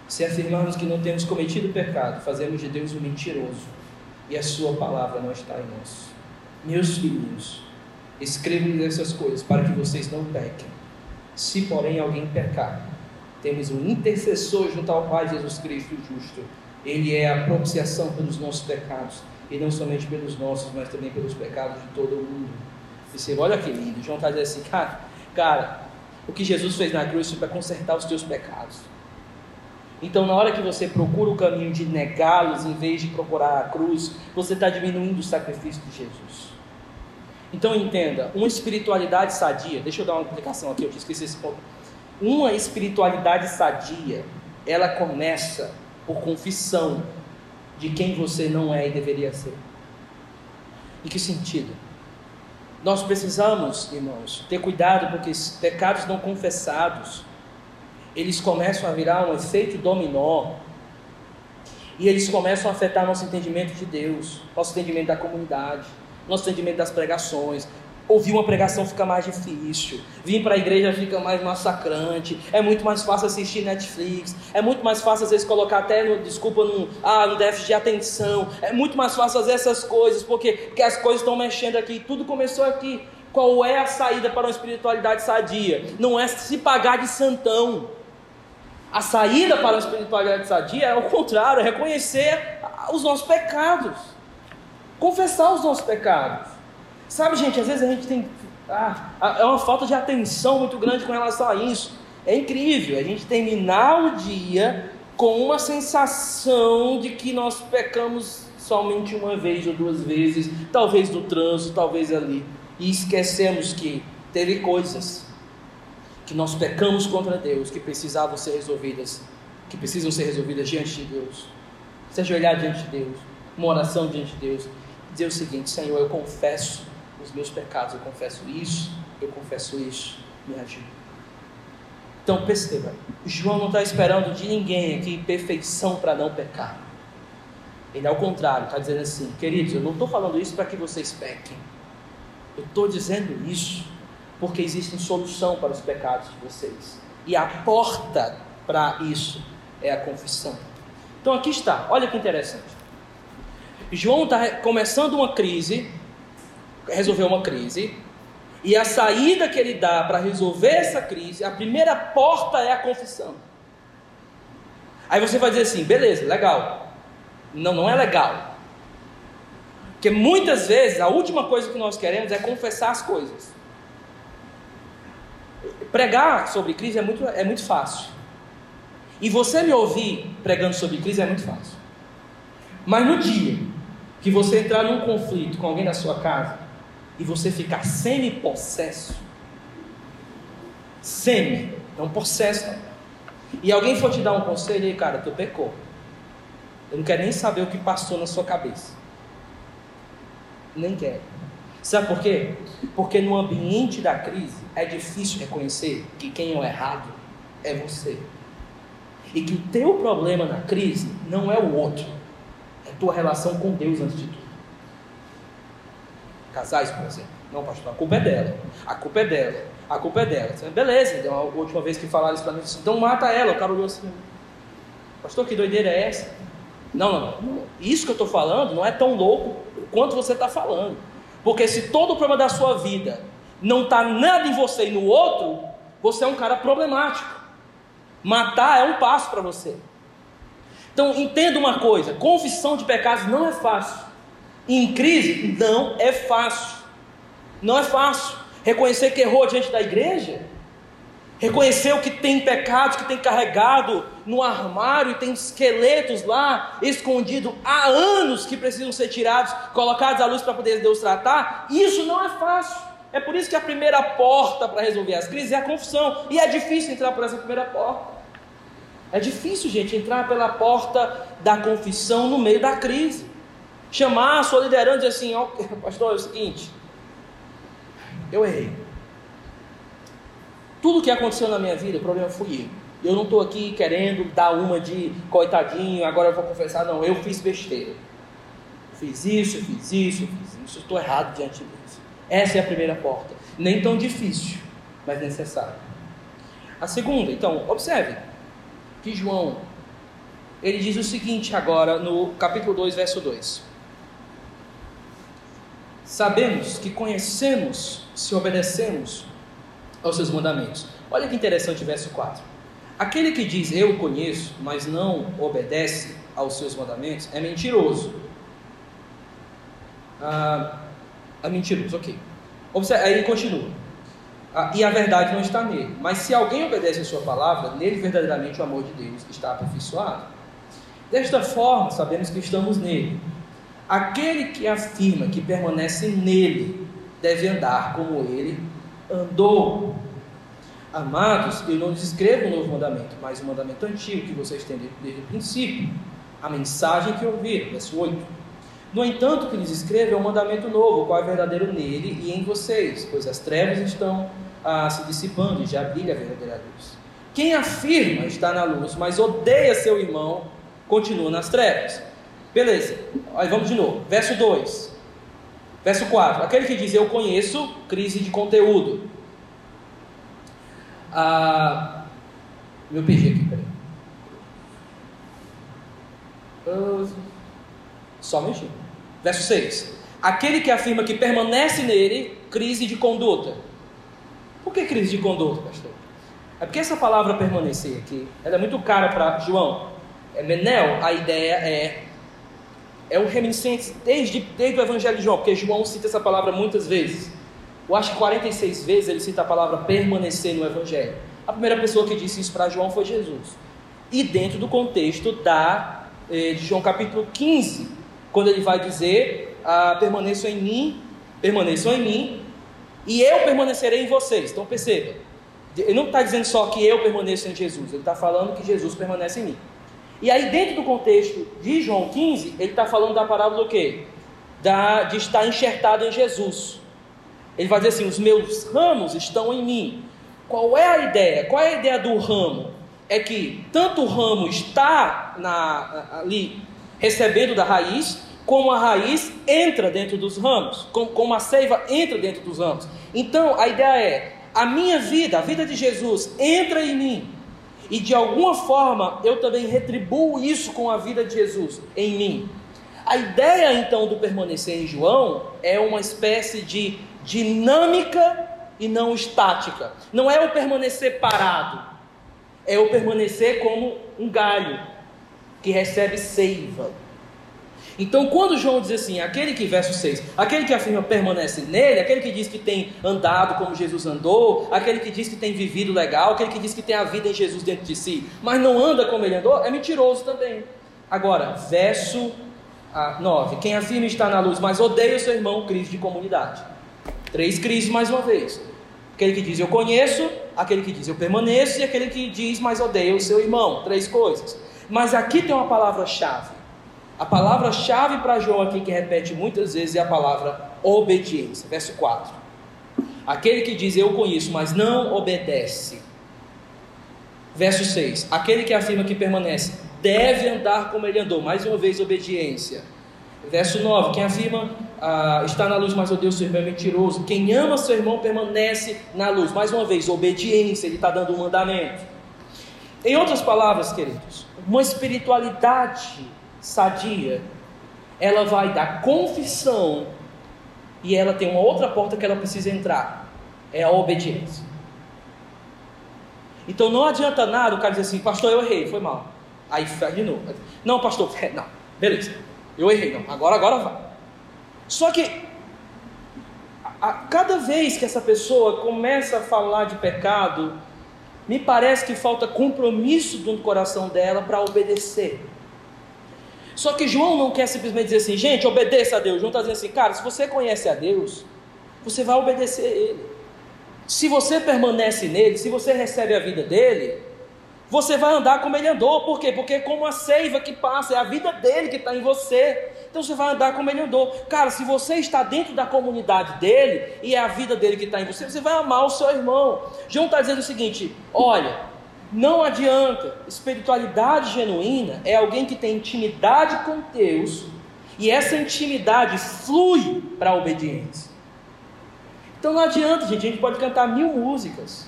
Se afirmarmos que não temos cometido pecado, fazemos de Deus um mentiroso e a Sua palavra não está em nós. Meus filhos, escrevo essas coisas para que vocês não pequem. Se, porém, alguém pecar, temos um intercessor junto ao Pai Jesus Cristo justo. Ele é a propiciação pelos nossos pecados e não somente pelos nossos, mas também pelos pecados de todo o mundo. E você, olha que lindo, João está dizendo assim, cara, cara, o que Jesus fez na cruz foi para consertar os teus pecados. Então, na hora que você procura o caminho de negá-los, em vez de procurar a cruz, você está diminuindo o sacrifício de Jesus. Então, entenda: uma espiritualidade sadia, deixa eu dar uma explicação aqui, eu esqueci esse ponto. Uma espiritualidade sadia, ela começa por confissão, de quem você não é e deveria ser. Em que sentido? Nós precisamos, irmãos, ter cuidado porque pecados não confessados, eles começam a virar um efeito dominó e eles começam a afetar nosso entendimento de Deus, nosso entendimento da comunidade, nosso entendimento das pregações, Ouvir uma pregação fica mais difícil. Vir para a igreja fica mais massacrante. É muito mais fácil assistir Netflix. É muito mais fácil, às vezes, colocar até no, desculpa, ah, no déficit de atenção. É muito mais fácil fazer essas coisas, porque, porque as coisas estão mexendo aqui. Tudo começou aqui. Qual é a saída para uma espiritualidade sadia? Não é se pagar de santão. A saída para uma espiritualidade sadia é o contrário, é reconhecer os nossos pecados. Confessar os nossos pecados. Sabe, gente, às vezes a gente tem. Ah, é uma falta de atenção muito grande com relação a isso. É incrível a gente terminar o dia com uma sensação de que nós pecamos somente uma vez ou duas vezes, talvez no trânsito, talvez ali, e esquecemos que teve coisas que nós pecamos contra Deus, que precisavam ser resolvidas, que precisam ser resolvidas diante de Deus. Se ajoelhar diante de Deus, uma oração diante de Deus, dizer o seguinte: Senhor, eu confesso os meus pecados, eu confesso isso, eu confesso isso, me ajuda. Então perceba, João não está esperando de ninguém aqui perfeição para não pecar. Ele, ao contrário, está dizendo assim: queridos, eu não estou falando isso para que vocês pequem. Eu estou dizendo isso porque existe solução para os pecados de vocês. E a porta para isso é a confissão. Então aqui está, olha que interessante. João está começando uma crise, resolveu uma crise, e a saída que ele dá para resolver essa crise, a primeira porta é a confissão. Aí você vai dizer assim, beleza, legal. Não, não é legal. Porque muitas vezes a última coisa que nós queremos é confessar as coisas. Pregar sobre crise é muito, é muito fácil. E você me ouvir pregando sobre crise é muito fácil. Mas no dia que você entrar num conflito com alguém da sua casa e você ficar semi-possesso, semi, não possesso, e alguém for te dar um conselho, aí cara, tu pecou. Eu não quero nem saber o que passou na sua cabeça. Nem quero. Sabe por quê? Porque no ambiente da crise é difícil reconhecer que quem é o errado é você. E que o teu problema na crise não é o outro, é tua relação com Deus antes de tudo. Casais, por exemplo. Não, pastor, a culpa é dela. A culpa é dela. A culpa é dela. Beleza, então, a última vez que falaram isso para mim, então mata ela. O cara olhou assim. Pastor, que doideira é essa? Não, não, não. Isso que eu estou falando não é tão louco quanto você está falando. Porque se todo o problema da sua vida não está nada em você e no outro, você é um cara problemático. Matar é um passo para você. Então entenda uma coisa: confissão de pecados não é fácil. Em crise, não é fácil. Não é fácil. Reconhecer que errou diante da igreja, reconhecer o que tem pecado, que tem carregado no armário e tem esqueletos lá escondido há anos que precisam ser tirados, colocados à luz para poder Deus tratar, isso não é fácil. É por isso que a primeira porta para resolver as crises é a confissão. E é difícil entrar por essa primeira porta. É difícil, gente, entrar pela porta da confissão no meio da crise. Chamar a sua liderança e dizer assim: oh, pastor, é o seguinte, eu errei. Tudo que aconteceu na minha vida, o problema fui eu. Eu não estou aqui querendo dar uma de coitadinho, agora eu vou confessar, não, eu fiz besteira. Fiz isso, fiz isso, fiz isso, estou errado diante de Deus. Essa é a primeira porta. Nem tão difícil, mas necessária. A segunda, então, observe que João, ele diz o seguinte agora no capítulo 2, verso 2. Sabemos que conhecemos se obedecemos aos seus mandamentos. Olha que interessante o verso 4. Aquele que diz eu conheço, mas não obedece aos seus mandamentos, é mentiroso. Ah, é mentiroso, ok. Observe, aí continua. Ah, e a verdade não está nele. Mas se alguém obedece a sua palavra, nele verdadeiramente o amor de Deus está aperfeiçoado. Desta forma, sabemos que estamos nele. Aquele que afirma que permanece nele deve andar como ele andou. Amados, eu não lhes escrevo um novo mandamento, mas um mandamento antigo que vocês têm desde o princípio. A mensagem que ouviram, verso 8. No entanto, o que lhes escrevo é um mandamento novo, qual é verdadeiro nele e em vocês, pois as trevas estão ah, se dissipando e já brilha a verdadeira luz. Quem afirma estar na luz, mas odeia seu irmão, continua nas trevas. Beleza, aí vamos de novo. Verso 2. Verso 4. Aquele que diz eu conheço, crise de conteúdo. Ah, meu perdi aqui, peraí. Uh, só mexi. Verso 6. Aquele que afirma que permanece nele, crise de conduta. Por que crise de conduta, pastor? É porque essa palavra permanecer aqui, ela é muito cara para João. É Menel, a ideia é é o reminiscente desde, desde o Evangelho de João, porque João cita essa palavra muitas vezes. Eu acho que 46 vezes ele cita a palavra permanecer no Evangelho. A primeira pessoa que disse isso para João foi Jesus. E dentro do contexto da, eh, de João capítulo 15, quando ele vai dizer: ah, permaneçam em mim, permaneçam em mim, e eu permanecerei em vocês. Então perceba, Ele não está dizendo só que eu permaneço em Jesus, ele está falando que Jesus permanece em mim. E aí, dentro do contexto de João 15, ele está falando da parábola do quê? Da, de estar enxertado em Jesus. Ele vai dizer assim: os meus ramos estão em mim. Qual é a ideia? Qual é a ideia do ramo? É que tanto o ramo está na, ali recebendo da raiz, como a raiz entra dentro dos ramos, como, como a seiva entra dentro dos ramos. Então a ideia é: a minha vida, a vida de Jesus, entra em mim. E de alguma forma eu também retribuo isso com a vida de Jesus em mim. A ideia então do permanecer em João é uma espécie de dinâmica e não estática. Não é o permanecer parado, é o permanecer como um galho que recebe seiva. Então, quando João diz assim, aquele que, verso 6, aquele que afirma permanece nele, aquele que diz que tem andado como Jesus andou, aquele que diz que tem vivido legal, aquele que diz que tem a vida em Jesus dentro de si, mas não anda como ele andou, é mentiroso também. Agora, verso 9: quem afirma estar na luz, mas odeia o seu irmão, crise de comunidade. Três crises mais uma vez. Aquele que diz eu conheço, aquele que diz eu permaneço e aquele que diz mas odeia o seu irmão. Três coisas. Mas aqui tem uma palavra-chave. A palavra-chave para João aqui, que repete muitas vezes, é a palavra obediência. Verso 4. Aquele que diz eu conheço, mas não obedece. Verso 6. Aquele que afirma que permanece, deve andar como ele andou. Mais uma vez, obediência. Verso 9. Quem afirma ah, está na luz, mas odeia o seu irmão é mentiroso. Quem ama seu irmão permanece na luz. Mais uma vez, obediência. Ele está dando um mandamento. Em outras palavras, queridos, uma espiritualidade sadia, ela vai dar confissão e ela tem uma outra porta que ela precisa entrar, é a obediência. Então não adianta nada o cara dizer assim, pastor, eu errei, foi mal. Aí faz de novo. Não, pastor, não, beleza, eu errei, não, agora, agora vai. Só que a, a, cada vez que essa pessoa começa a falar de pecado, me parece que falta compromisso do coração dela para obedecer. Só que João não quer simplesmente dizer assim, gente, obedeça a Deus. João está dizendo assim, cara, se você conhece a Deus, você vai obedecer a Ele. Se você permanece nele, se você recebe a vida dele, você vai andar como ele andou. Por quê? Porque é como a seiva que passa, é a vida dele que está em você. Então você vai andar como ele andou. Cara, se você está dentro da comunidade dele e é a vida dele que está em você, você vai amar o seu irmão. João está dizendo o seguinte: olha, não adianta. Espiritualidade genuína é alguém que tem intimidade com Deus e essa intimidade flui para a obediência. Então não adianta, gente. A gente pode cantar mil músicas.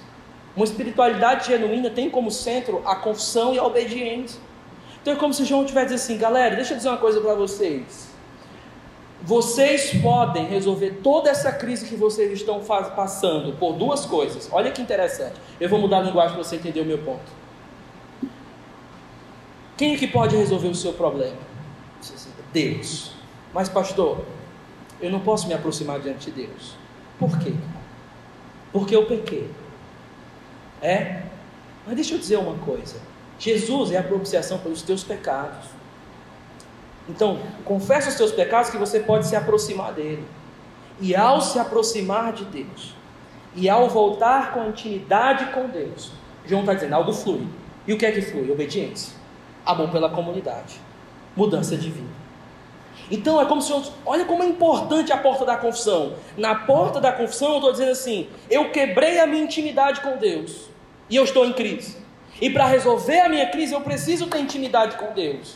Uma espiritualidade genuína tem como centro a confissão e a obediência. Então é como se João tivesse assim, galera, deixa eu dizer uma coisa para vocês. Vocês podem resolver toda essa crise que vocês estão passando por duas coisas. Olha que interessante. Eu vou mudar a linguagem para você entender o meu ponto. Quem é que pode resolver o seu problema? Deus. Mas, pastor, eu não posso me aproximar diante de Deus. Por quê? Porque eu pequei. É? Mas deixa eu dizer uma coisa. Jesus é a propiciação pelos teus pecados. Então, confessa os teus pecados que você pode se aproximar dele. E ao se aproximar de Deus, e ao voltar com a intimidade com Deus, João está dizendo, algo flui. E o que é que flui? Obediência. Amor pela comunidade. Mudança de vida. Então é como se, olha como é importante a porta da confissão. Na porta da confissão eu estou dizendo assim: eu quebrei a minha intimidade com Deus e eu estou em crise. E para resolver a minha crise eu preciso ter intimidade com Deus.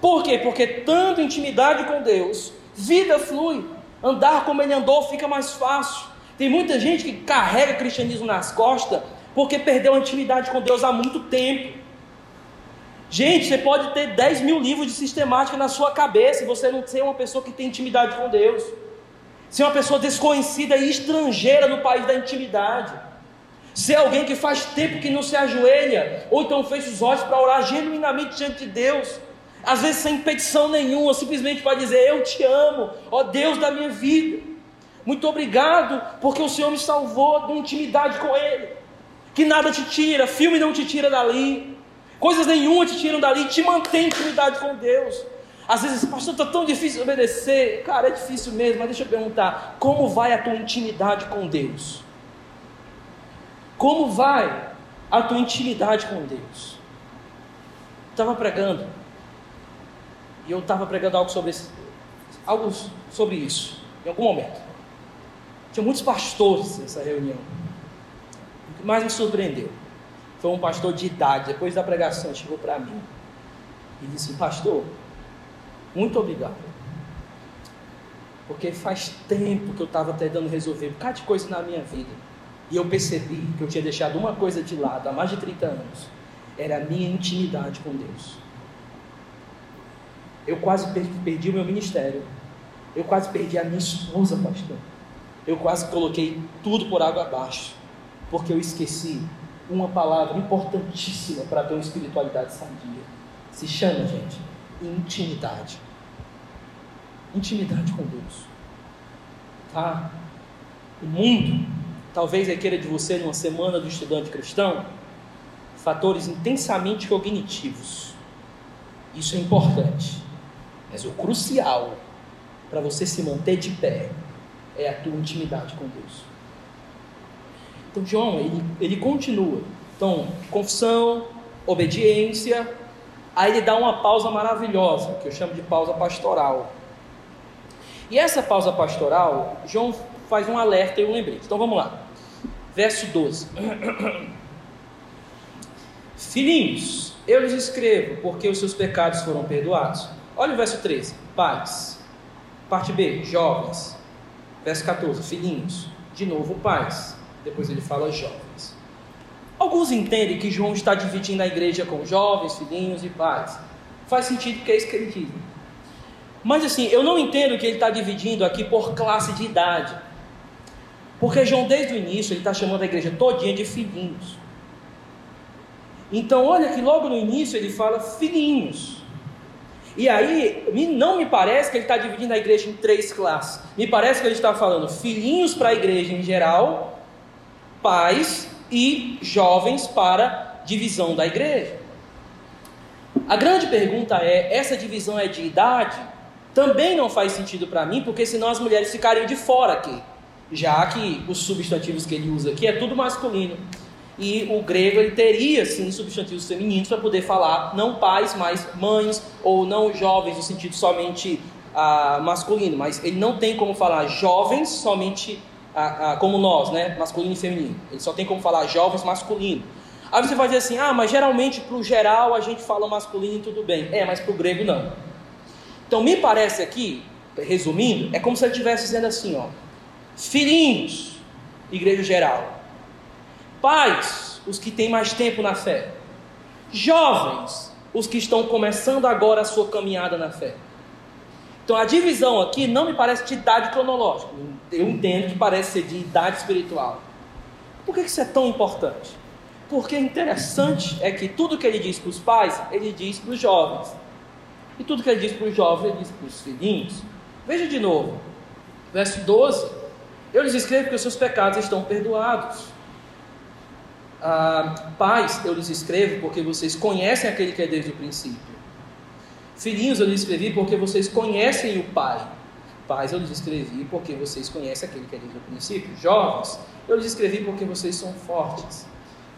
Por quê? Porque tanto intimidade com Deus, vida flui. Andar como ele andou fica mais fácil. Tem muita gente que carrega cristianismo nas costas porque perdeu a intimidade com Deus há muito tempo. Gente, você pode ter 10 mil livros de sistemática na sua cabeça e você não ser uma pessoa que tem intimidade com Deus. Ser uma pessoa desconhecida e estrangeira no país da intimidade. Ser alguém que faz tempo que não se ajoelha, ou então fecha os olhos para orar genuinamente diante de Deus às vezes sem petição nenhuma, simplesmente para dizer: Eu te amo, ó Deus da minha vida. Muito obrigado, porque o Senhor me salvou de intimidade com Ele. Que nada te tira, filme não te tira dali, coisas nenhuma te tiram dali, te mantém em intimidade com Deus. Às vezes, pastor, está tão difícil obedecer. Cara, é difícil mesmo, mas deixa eu perguntar: como vai a tua intimidade com Deus? Como vai a tua intimidade com Deus? Estava pregando e eu estava pregando algo sobre esse, algo sobre isso em algum momento. Tinha muitos pastores nessa reunião. O que mais me surpreendeu foi um pastor de idade, depois da pregação, chegou para mim e disse: Pastor, muito obrigado. Porque faz tempo que eu estava tentando resolver um bocado de coisa na minha vida. E eu percebi que eu tinha deixado uma coisa de lado há mais de 30 anos. Era a minha intimidade com Deus. Eu quase perdi o meu ministério. Eu quase perdi a minha esposa, pastor. Eu quase coloquei tudo por água abaixo. Porque eu esqueci uma palavra importantíssima para ter uma espiritualidade sadia. Se chama, gente, intimidade. Intimidade com Deus. Tá? O mundo talvez requeira de você, numa semana do estudante cristão, fatores intensamente cognitivos. Isso é importante. Mas o crucial para você se manter de pé é a tua intimidade com Deus. Então, João, ele, ele continua. Então, confissão, obediência, Aí ele dá uma pausa maravilhosa, que eu chamo de pausa pastoral. E essa pausa pastoral, João faz um alerta e um lembrete. Então vamos lá. Verso 12. Filhinhos, eu lhes escrevo porque os seus pecados foram perdoados. Olha o verso 13. Pais. Parte B, jovens. Verso 14, filhinhos. De novo, pais. Depois ele fala jovens. Alguns entendem que João está dividindo a igreja com jovens, filhinhos e pais. Faz sentido porque é isso que ele diz. Mas assim, eu não entendo que ele está dividindo aqui por classe de idade. Porque João, desde o início, ele está chamando a igreja todinha de filhinhos. Então, olha que logo no início ele fala filhinhos. E aí, não me parece que ele está dividindo a igreja em três classes. Me parece que ele está falando filhinhos para a igreja em geral, pais e jovens para divisão da igreja. A grande pergunta é: essa divisão é de idade? Também não faz sentido para mim, porque senão as mulheres ficariam de fora aqui, já que os substantivos que ele usa aqui é tudo masculino. E o grego ele teria sim substantivos femininos para poder falar não pais, mas mães, ou não jovens no sentido somente ah, masculino, mas ele não tem como falar jovens somente a, a, como nós, né? Masculino e feminino. Ele só tem como falar jovens masculino. Aí você vai dizer assim, ah, mas geralmente para o geral a gente fala masculino e tudo bem. É, mas para o grego não. Então me parece aqui, resumindo, é como se ele estivesse dizendo assim, ó. Filhinhos, igreja geral. Pais, os que têm mais tempo na fé. Jovens, os que estão começando agora a sua caminhada na fé. Então a divisão aqui não me parece de idade cronológica. Eu entendo que parece ser de idade espiritual. Por que isso é tão importante? Porque interessante é que tudo que ele diz para os pais, ele diz para os jovens. E tudo que ele diz para os jovens, ele diz para os filhinhos. Veja de novo, verso 12. Eu lhes escrevo que os seus pecados estão perdoados. Ah, pais, eu lhes escrevo porque vocês conhecem aquele que é desde o princípio. Filhinhos, eu lhes escrevi porque vocês conhecem o Pai. Pais, eu lhes escrevi porque vocês conhecem aquele que é desde o princípio. Jovens, eu lhes escrevi porque vocês são fortes.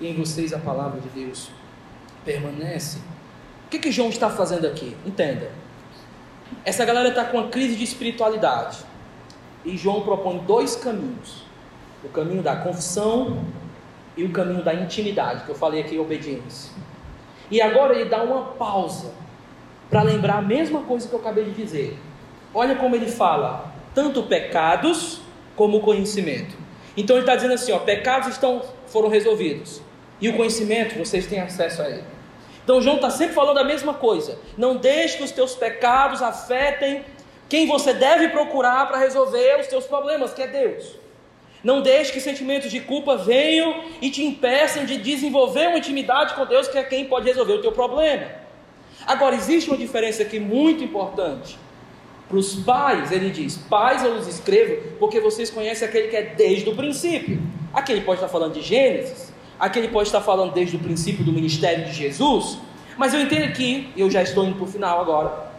E em vocês a palavra de Deus permanece. O que, que João está fazendo aqui? Entenda. Essa galera está com uma crise de espiritualidade. E João propõe dois caminhos: o caminho da confissão e o caminho da intimidade, que eu falei aqui, obediência. E agora ele dá uma pausa para lembrar a mesma coisa que eu acabei de dizer. Olha como ele fala, tanto pecados como conhecimento. Então ele está dizendo assim: ó, pecados estão, foram resolvidos, e o conhecimento vocês têm acesso a ele. Então João está sempre falando a mesma coisa. Não deixe que os teus pecados afetem quem você deve procurar para resolver os teus problemas, que é Deus. Não deixe que sentimentos de culpa venham e te impeçam de desenvolver uma intimidade com Deus, que é quem pode resolver o teu problema. Agora, existe uma diferença aqui muito importante. Para os pais, ele diz: Pais, eu os escrevo porque vocês conhecem aquele que é desde o princípio. Aqui ele pode estar falando de Gênesis, aqui ele pode estar falando desde o princípio do ministério de Jesus. Mas eu entendo aqui, eu já estou indo para o final agora,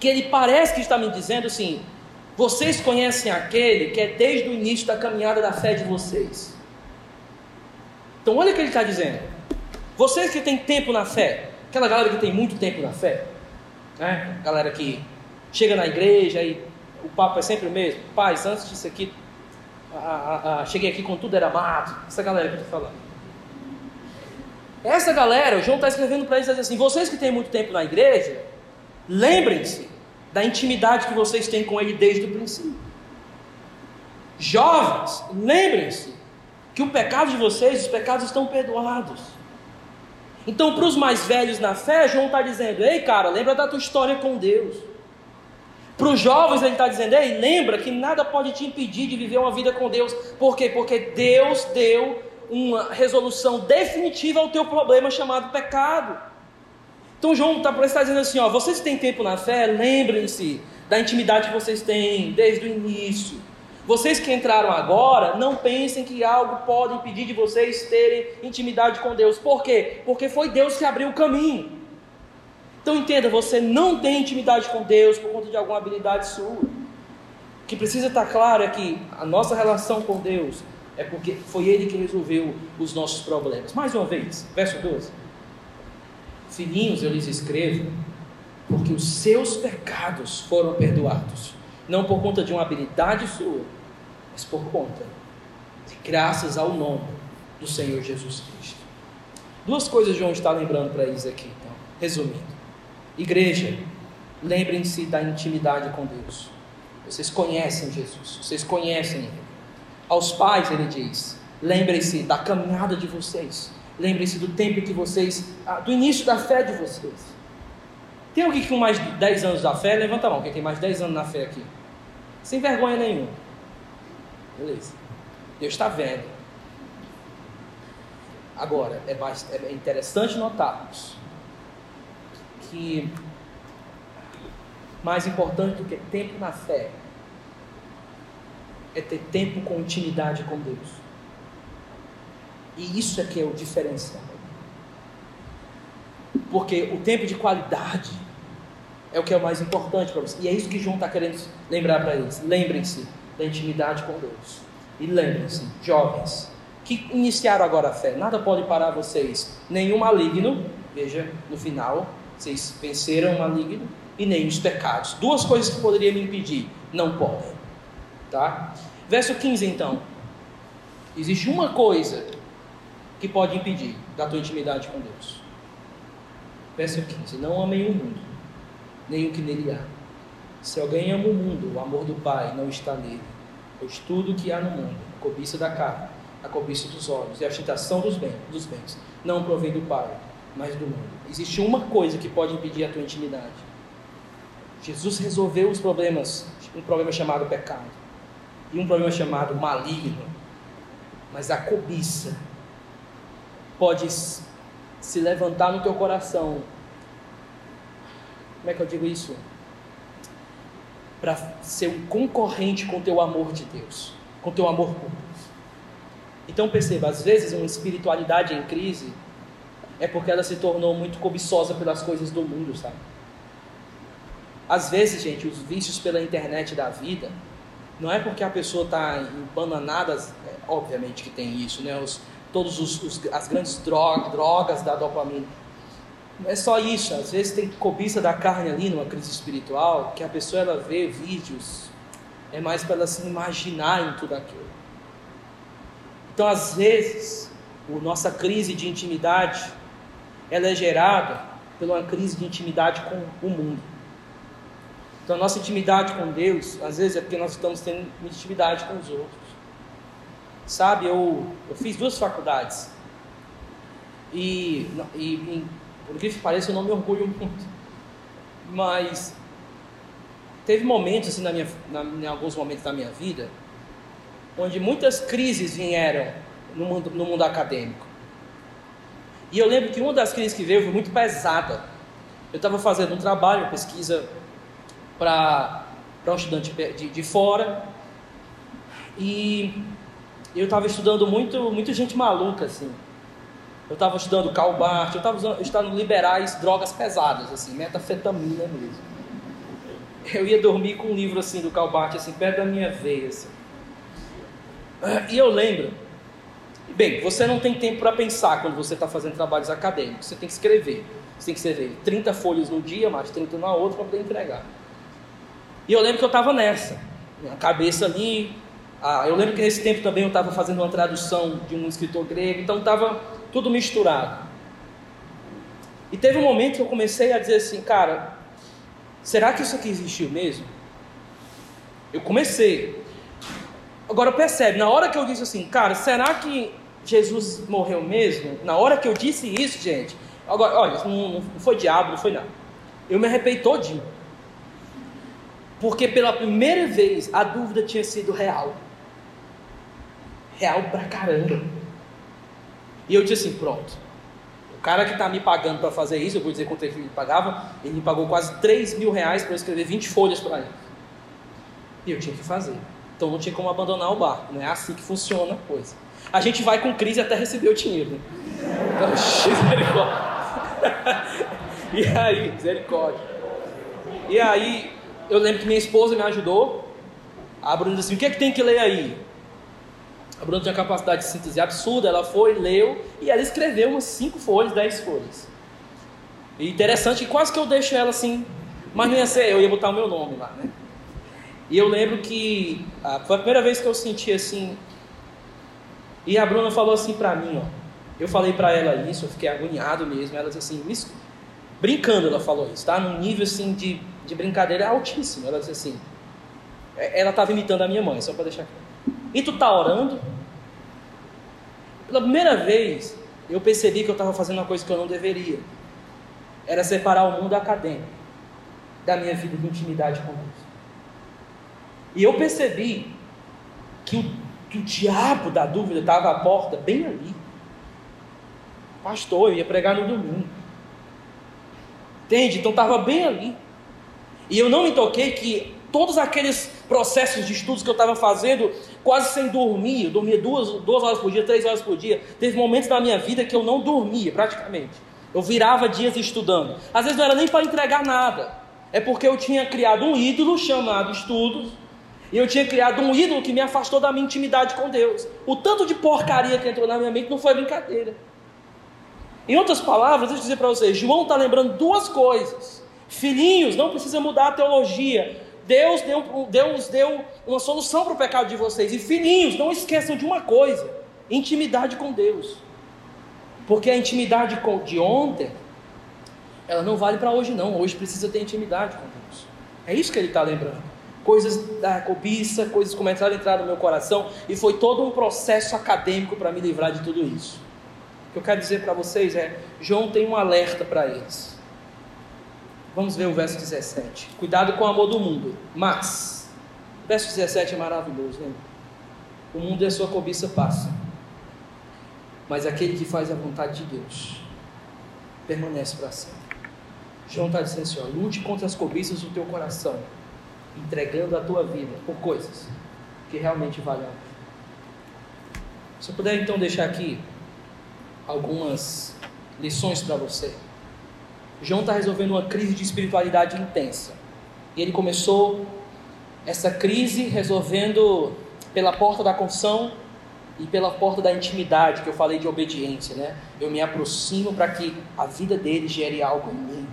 que ele parece que está me dizendo assim: vocês conhecem aquele que é desde o início da caminhada da fé de vocês. Então olha o que ele está dizendo. Vocês que têm tempo na fé, aquela galera que tem muito tempo na fé, né? galera que chega na igreja e o papo é sempre o mesmo. Paz, antes disso aqui, a, a, a, cheguei aqui com tudo era mato. Essa galera que eu estou falando. Essa galera, o João está escrevendo para eles assim: vocês que têm muito tempo na igreja, lembrem-se da intimidade que vocês têm com ele desde o princípio. Jovens, lembrem-se que o pecado de vocês, os pecados estão perdoados. Então, para os mais velhos na fé, João está dizendo: ei, cara, lembra da tua história com Deus. Para os jovens, ele está dizendo: ei, lembra que nada pode te impedir de viver uma vida com Deus. Por quê? Porque Deus deu uma resolução definitiva ao teu problema chamado pecado. Então, João está tá dizendo assim: ó, vocês têm tempo na fé, lembrem-se da intimidade que vocês têm desde o início. Vocês que entraram agora, não pensem que algo pode impedir de vocês terem intimidade com Deus. Por quê? Porque foi Deus que abriu o caminho. Então entenda, você não tem intimidade com Deus por conta de alguma habilidade sua. O que precisa estar claro é que a nossa relação com Deus é porque foi Ele que resolveu os nossos problemas. Mais uma vez, verso 12. Filhinhos, eu lhes escrevo, porque os seus pecados foram perdoados, não por conta de uma habilidade sua, mas por conta de graças ao nome do Senhor Jesus Cristo. Duas coisas João está lembrando para eles aqui, então, resumindo. Igreja, lembrem-se da intimidade com Deus. Vocês conhecem Jesus, vocês conhecem Ele. Aos pais, ele diz: lembrem-se da caminhada de vocês, lembrem-se do tempo que vocês, ah, do início da fé de vocês. Tem alguém com mais de 10 anos da fé? Levanta a mão, quem tem mais de 10 anos na fé aqui? Sem vergonha nenhuma. Beleza. Deus está vendo. Agora, é, é interessante notarmos que mais importante do que tempo na fé é ter tempo com intimidade com Deus. E isso é que é o diferencial. Porque o tempo de qualidade é o que é o mais importante para você. E é isso que João está querendo lembrar para eles. Lembrem-se da intimidade com Deus. E lembrem-se, jovens, que iniciaram agora a fé, nada pode parar vocês. Nenhum maligno, veja no final, vocês venceram o maligno e nem os pecados. Duas coisas que poderiam me impedir, não podem. Tá? Verso 15 então. Existe uma coisa que pode impedir da tua intimidade com Deus. Verso 15: Não amem o mundo, nem o que nele há. Se alguém ama o mundo, o amor do Pai não está nele. Pois tudo que há no mundo, a cobiça da carne, a cobiça dos olhos e a agitação dos bens, dos bens, não provém do Pai, mas do mundo. Existe uma coisa que pode impedir a tua intimidade. Jesus resolveu os problemas, um problema chamado pecado, e um problema chamado maligno. Mas a cobiça pode se levantar no teu coração. Como é que eu digo isso? para ser um concorrente com o teu amor de Deus, com o teu amor por Deus. Então perceba, às vezes uma espiritualidade em crise é porque ela se tornou muito cobiçosa pelas coisas do mundo, sabe? Às vezes, gente, os vícios pela internet da vida não é porque a pessoa está embananada, é, obviamente que tem isso, né? Os, os, as grandes drogas, drogas da dopamina. Não é só isso, às vezes tem cobiça da carne ali numa crise espiritual, que a pessoa ela vê vídeos, é mais para ela se imaginar em tudo aquilo. Então, às vezes, a nossa crise de intimidade, ela é gerada uma crise de intimidade com o mundo. Então, a nossa intimidade com Deus, às vezes, é porque nós estamos tendo intimidade com os outros. Sabe, eu, eu fiz duas faculdades. E, e por que pareça, eu não me orgulho muito. Mas teve momentos, assim, na minha, na, em alguns momentos da minha vida, onde muitas crises vieram no mundo, no mundo acadêmico. E eu lembro que uma das crises que veio foi muito pesada. Eu estava fazendo um trabalho, pesquisa para um estudante de, de fora, e eu estava estudando muito, muito gente maluca, assim eu estava estudando Calbart, eu estava estudando liberais drogas pesadas, assim, metafetamina mesmo. Eu ia dormir com um livro assim do Calbart, assim, perto da minha veia. Assim. E eu lembro Bem, você não tem tempo para pensar quando você está fazendo trabalhos acadêmicos. Você tem que escrever. Você tem que escrever 30 folhas no dia, mais 30 na outra para poder entregar. E eu lembro que eu estava nessa. Minha cabeça ali. Ah, eu lembro que nesse tempo também eu estava fazendo uma tradução de um escritor grego. Então estava tudo misturado. E teve um momento que eu comecei a dizer assim, cara, será que isso aqui existiu mesmo? Eu comecei. Agora percebe, na hora que eu disse assim, cara, será que Jesus morreu mesmo, na hora que eu disse isso, gente, agora, olha, não, não foi diabo, não foi nada. Eu me arrependi todinho. Porque pela primeira vez a dúvida tinha sido real. Real pra caramba. E eu disse assim: pronto. O cara que está me pagando para fazer isso, eu vou dizer quanto ele me pagava, ele me pagou quase 3 mil reais para eu escrever 20 folhas para ele. E eu tinha que fazer. Então não tinha como abandonar o barco. Não é assim que funciona a coisa. A gente vai com crise até receber o dinheiro. Né? Então, misericórdia. e aí, misericórdia. E aí, eu lembro que minha esposa me ajudou. A Bruna disse assim: o que é que tem que ler aí? A Bruna tinha capacidade de síntese absurda, ela foi, leu e ela escreveu umas 5 folhas, 10 folhas. E interessante, quase que eu deixo ela assim, mas não ia ser eu, ia botar o meu nome lá, né? E eu lembro que ah, foi a primeira vez que eu senti assim, e a Bruna falou assim para mim, ó. Eu falei para ela isso, eu fiquei agoniado mesmo. Ela disse assim, isso, brincando ela falou isso, tá? Num nível assim de, de brincadeira altíssimo. Ela disse assim, é, ela estava imitando a minha mãe, só para deixar claro. E tu tá orando? Pela primeira vez, eu percebi que eu estava fazendo uma coisa que eu não deveria. Era separar o mundo acadêmico da minha vida de intimidade com Deus. E eu percebi que o que o diabo da dúvida estava à porta, bem ali. Pastor, eu ia pregar no domingo. Entende? Então estava bem ali. E eu não me toquei que todos aqueles processos de estudos que eu estava fazendo, quase sem dormir, eu dormia duas, duas horas por dia, três horas por dia. Teve momentos da minha vida que eu não dormia, praticamente. Eu virava dias estudando. Às vezes não era nem para entregar nada. É porque eu tinha criado um ídolo chamado estudos e eu tinha criado um ídolo que me afastou da minha intimidade com Deus. O tanto de porcaria que entrou na minha mente não foi brincadeira. Em outras palavras, deixa eu dizer para vocês: João está lembrando duas coisas. Filhinhos, não precisa mudar a teologia. Deus deu, Deus deu uma solução para o pecado de vocês. E filhinhos, não esqueçam de uma coisa: intimidade com Deus. Porque a intimidade de ontem, ela não vale para hoje, não. Hoje precisa ter intimidade com Deus. É isso que ele está lembrando coisas da cobiça, coisas começaram a entrar no meu coração e foi todo um processo acadêmico para me livrar de tudo isso. O que eu quero dizer para vocês é: João tem um alerta para eles. Vamos ver o verso 17. Cuidado com o amor do mundo, mas, o verso 17 é maravilhoso, né? O mundo e a sua cobiça passam, mas aquele que faz a vontade de Deus permanece para sempre. João está dizendo assim: ó, lute contra as cobiças do teu coração entregando a tua vida por coisas que realmente valem. Se eu puder então deixar aqui algumas lições para você. João está resolvendo uma crise de espiritualidade intensa. E ele começou essa crise resolvendo pela porta da confissão e pela porta da intimidade, que eu falei de obediência, né? Eu me aproximo para que a vida dele gere algo em mim.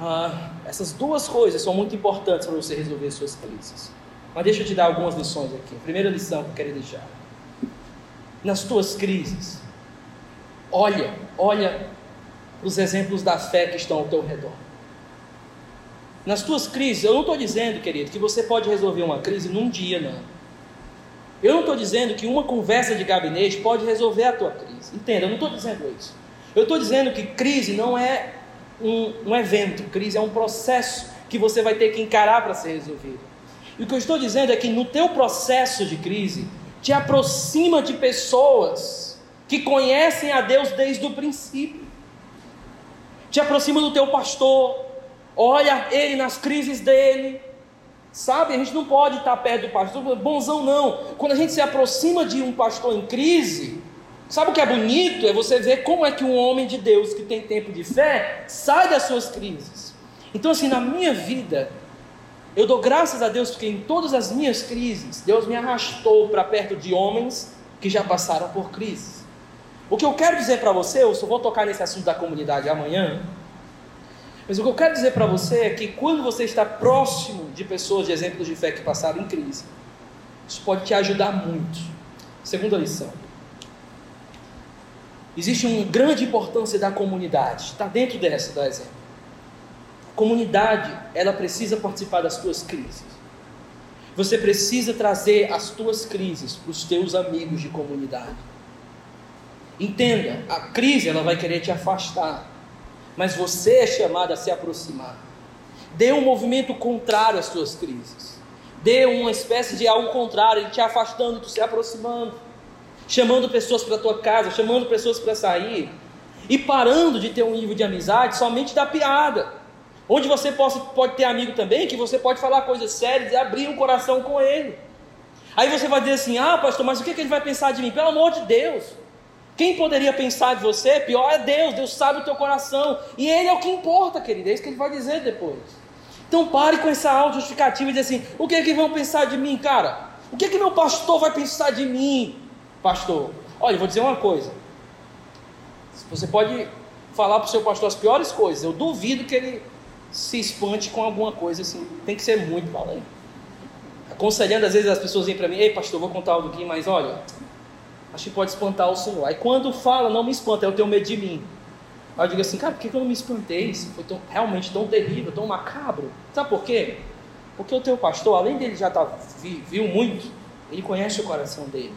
Ah, essas duas coisas são muito importantes para você resolver suas crises. Mas deixa eu te dar algumas lições aqui. primeira lição que eu quero deixar. Nas tuas crises, olha, olha os exemplos da fé que estão ao teu redor. Nas tuas crises, eu não estou dizendo, querido, que você pode resolver uma crise num dia, não. Eu não estou dizendo que uma conversa de gabinete pode resolver a tua crise. Entenda, eu não estou dizendo isso. Eu estou dizendo que crise não é um, um evento, crise é um processo que você vai ter que encarar para ser resolvido. E o que eu estou dizendo é que no teu processo de crise, te aproxima de pessoas que conhecem a Deus desde o princípio. Te aproxima do teu pastor, olha ele nas crises dele. Sabe, a gente não pode estar perto do pastor, bonzão não. Quando a gente se aproxima de um pastor em crise, Sabe o que é bonito? É você ver como é que um homem de Deus que tem tempo de fé sai das suas crises. Então, assim, na minha vida, eu dou graças a Deus porque em todas as minhas crises, Deus me arrastou para perto de homens que já passaram por crises. O que eu quero dizer para você, eu só vou tocar nesse assunto da comunidade amanhã, mas o que eu quero dizer para você é que quando você está próximo de pessoas de exemplos de fé que passaram em crise, isso pode te ajudar muito. Segunda lição. Existe uma grande importância da comunidade, está dentro dessa, do exemplo. A comunidade, ela precisa participar das tuas crises. Você precisa trazer as tuas crises para os teus amigos de comunidade. Entenda, a crise ela vai querer te afastar, mas você é chamado a se aproximar. Dê um movimento contrário às tuas crises. Dê uma espécie de algo contrário, te afastando, tu se aproximando, chamando pessoas para tua casa, chamando pessoas para sair e parando de ter um nível de amizade somente da piada. Onde você possa, pode ter amigo também, que você pode falar coisas sérias e abrir um coração com ele. Aí você vai dizer assim: ah, pastor, mas o que, é que ele vai pensar de mim? Pelo amor de Deus. Quem poderia pensar de você? Pior é Deus, Deus sabe o teu coração. E Ele é o que importa, querido. É isso que Ele vai dizer depois. Então pare com essa auto-justificativa e dizer assim: o que é que vão pensar de mim, cara? O que é que meu pastor vai pensar de mim, pastor? Olha, eu vou dizer uma coisa. Você pode falar para o seu pastor as piores coisas. Eu duvido que ele se espante com alguma coisa assim. Tem que ser muito valente. Aconselhando, às vezes as pessoas vêm para mim: Ei, pastor, vou contar algo aqui, mas olha, acho que pode espantar o Senhor. Aí quando fala, não me espanta, eu tenho medo de mim. Aí eu digo assim, cara, por que eu não me espantei? Isso foi tão, realmente tão terrível, tão macabro. Sabe por quê? Porque o teu pastor, além dele já tá, viu muito, ele conhece o coração dele.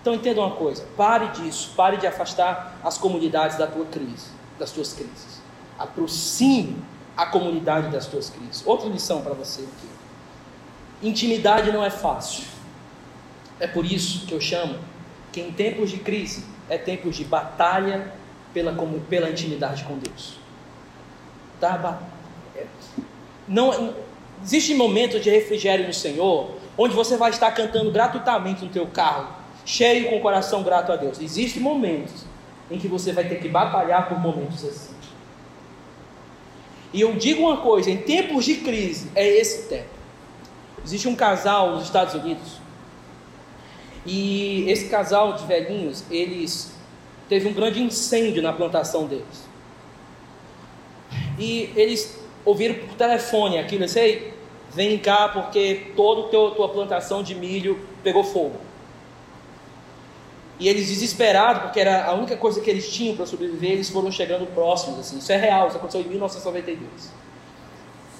Então entenda uma coisa, pare disso, pare de afastar as comunidades da tua crise, das tuas crises. Aproxime a comunidade das tuas crises. Outra lição para você aqui. Intimidade não é fácil. É por isso que eu chamo que em tempos de crise é tempos de batalha pela, como, pela intimidade com Deus. Tá? É, não, existe momento de refrigério no Senhor onde você vai estar cantando gratuitamente no teu carro, cheio com o coração grato a Deus. Existem momentos em que você vai ter que batalhar por momentos assim. E eu digo uma coisa: em tempos de crise, é esse tempo. Existe um casal nos Estados Unidos, e esse casal de velhinhos, eles teve um grande incêndio na plantação deles. E eles ouviram por telefone aquilo, eu sei, vem cá porque toda a tua plantação de milho pegou fogo. E eles desesperados, porque era a única coisa que eles tinham para sobreviver, eles foram chegando próximos. Assim. Isso é real, isso aconteceu em 1992.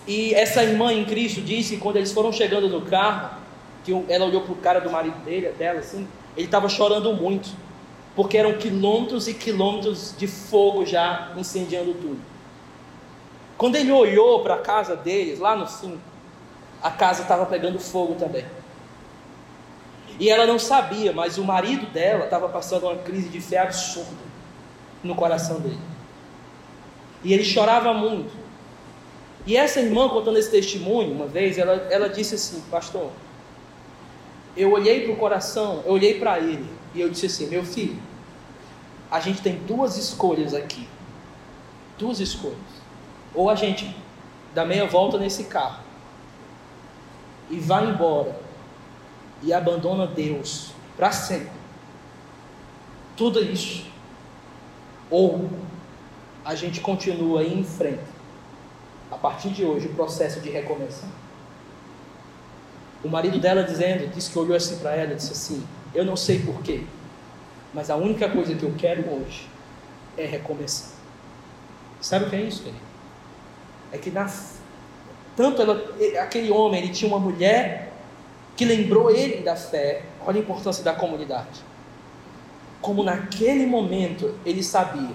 E essa irmã em Cristo disse que quando eles foram chegando no carro, que ela olhou para o cara do marido dele, dela, assim, ele estava chorando muito, porque eram quilômetros e quilômetros de fogo já incendiando tudo. Quando ele olhou para a casa deles, lá no fim, a casa estava pegando fogo também. E ela não sabia, mas o marido dela estava passando uma crise de fé absurda no coração dele. E ele chorava muito. E essa irmã, contando esse testemunho, uma vez, ela, ela disse assim: Pastor, eu olhei para o coração, eu olhei para ele, e eu disse assim: Meu filho, a gente tem duas escolhas aqui. Duas escolhas. Ou a gente dá meia volta nesse carro e vai embora e abandona Deus para sempre. Tudo isso. Ou a gente continua em frente. A partir de hoje, o processo de recomeçar. O marido dela dizendo, disse que olhou assim para ela e disse assim: Eu não sei porquê, mas a única coisa que eu quero hoje é recomeçar. Sabe o que é isso, querido? É que na, tanto ela, aquele homem, ele tinha uma mulher que lembrou ele da fé, olha a importância da comunidade. Como naquele momento ele sabia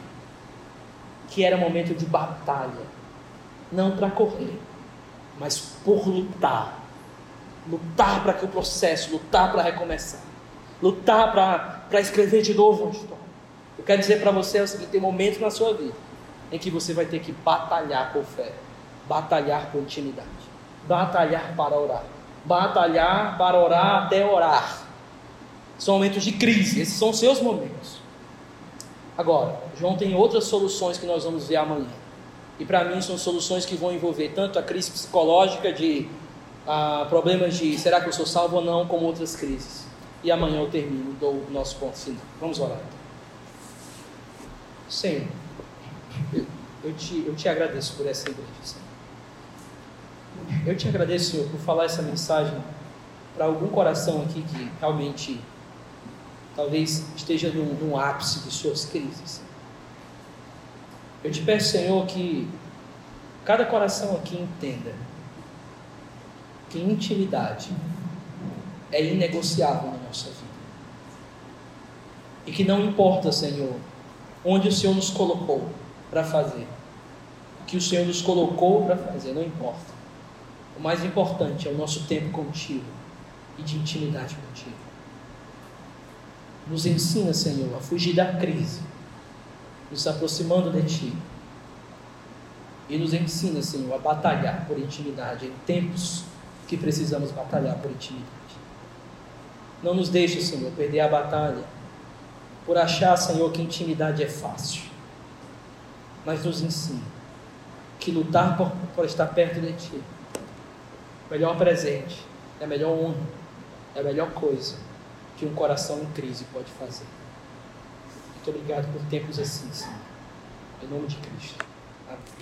que era momento de batalha, não para correr, mas por lutar. Lutar para que o processo, lutar para recomeçar, lutar para escrever de novo uma história. Eu quero dizer para você o seguinte: tem momentos na sua vida em que você vai ter que batalhar por fé, batalhar por intimidade, batalhar para orar batalhar para orar até orar. São momentos de crise, esses são seus momentos. Agora, João tem outras soluções que nós vamos ver amanhã. E para mim são soluções que vão envolver tanto a crise psicológica de ah, problemas de será que eu sou salvo ou não, como outras crises. e amanhã eu termino, dou o nosso ponto final. Vamos orar. Senhor, eu, eu, te, eu te agradeço por essa igreja, Senhor. Eu te agradeço, Senhor, por falar essa mensagem para algum coração aqui que realmente talvez esteja num ápice de suas crises. Eu te peço, Senhor, que cada coração aqui entenda que intimidade é inegociável na nossa vida. E que não importa, Senhor, onde o Senhor nos colocou para fazer. O que o Senhor nos colocou para fazer, não importa. O mais importante é o nosso tempo contigo e de intimidade contigo. Nos ensina, Senhor, a fugir da crise, nos aproximando de Ti. E nos ensina, Senhor, a batalhar por intimidade em tempos que precisamos batalhar por intimidade. Não nos deixe, Senhor, perder a batalha por achar, Senhor, que intimidade é fácil. Mas nos ensina que lutar por, por estar perto de Ti, o melhor presente, é a melhor honra, é a melhor coisa que um coração em crise pode fazer. Muito obrigado por tempos assim, Senhor. Em nome de Cristo. Amém.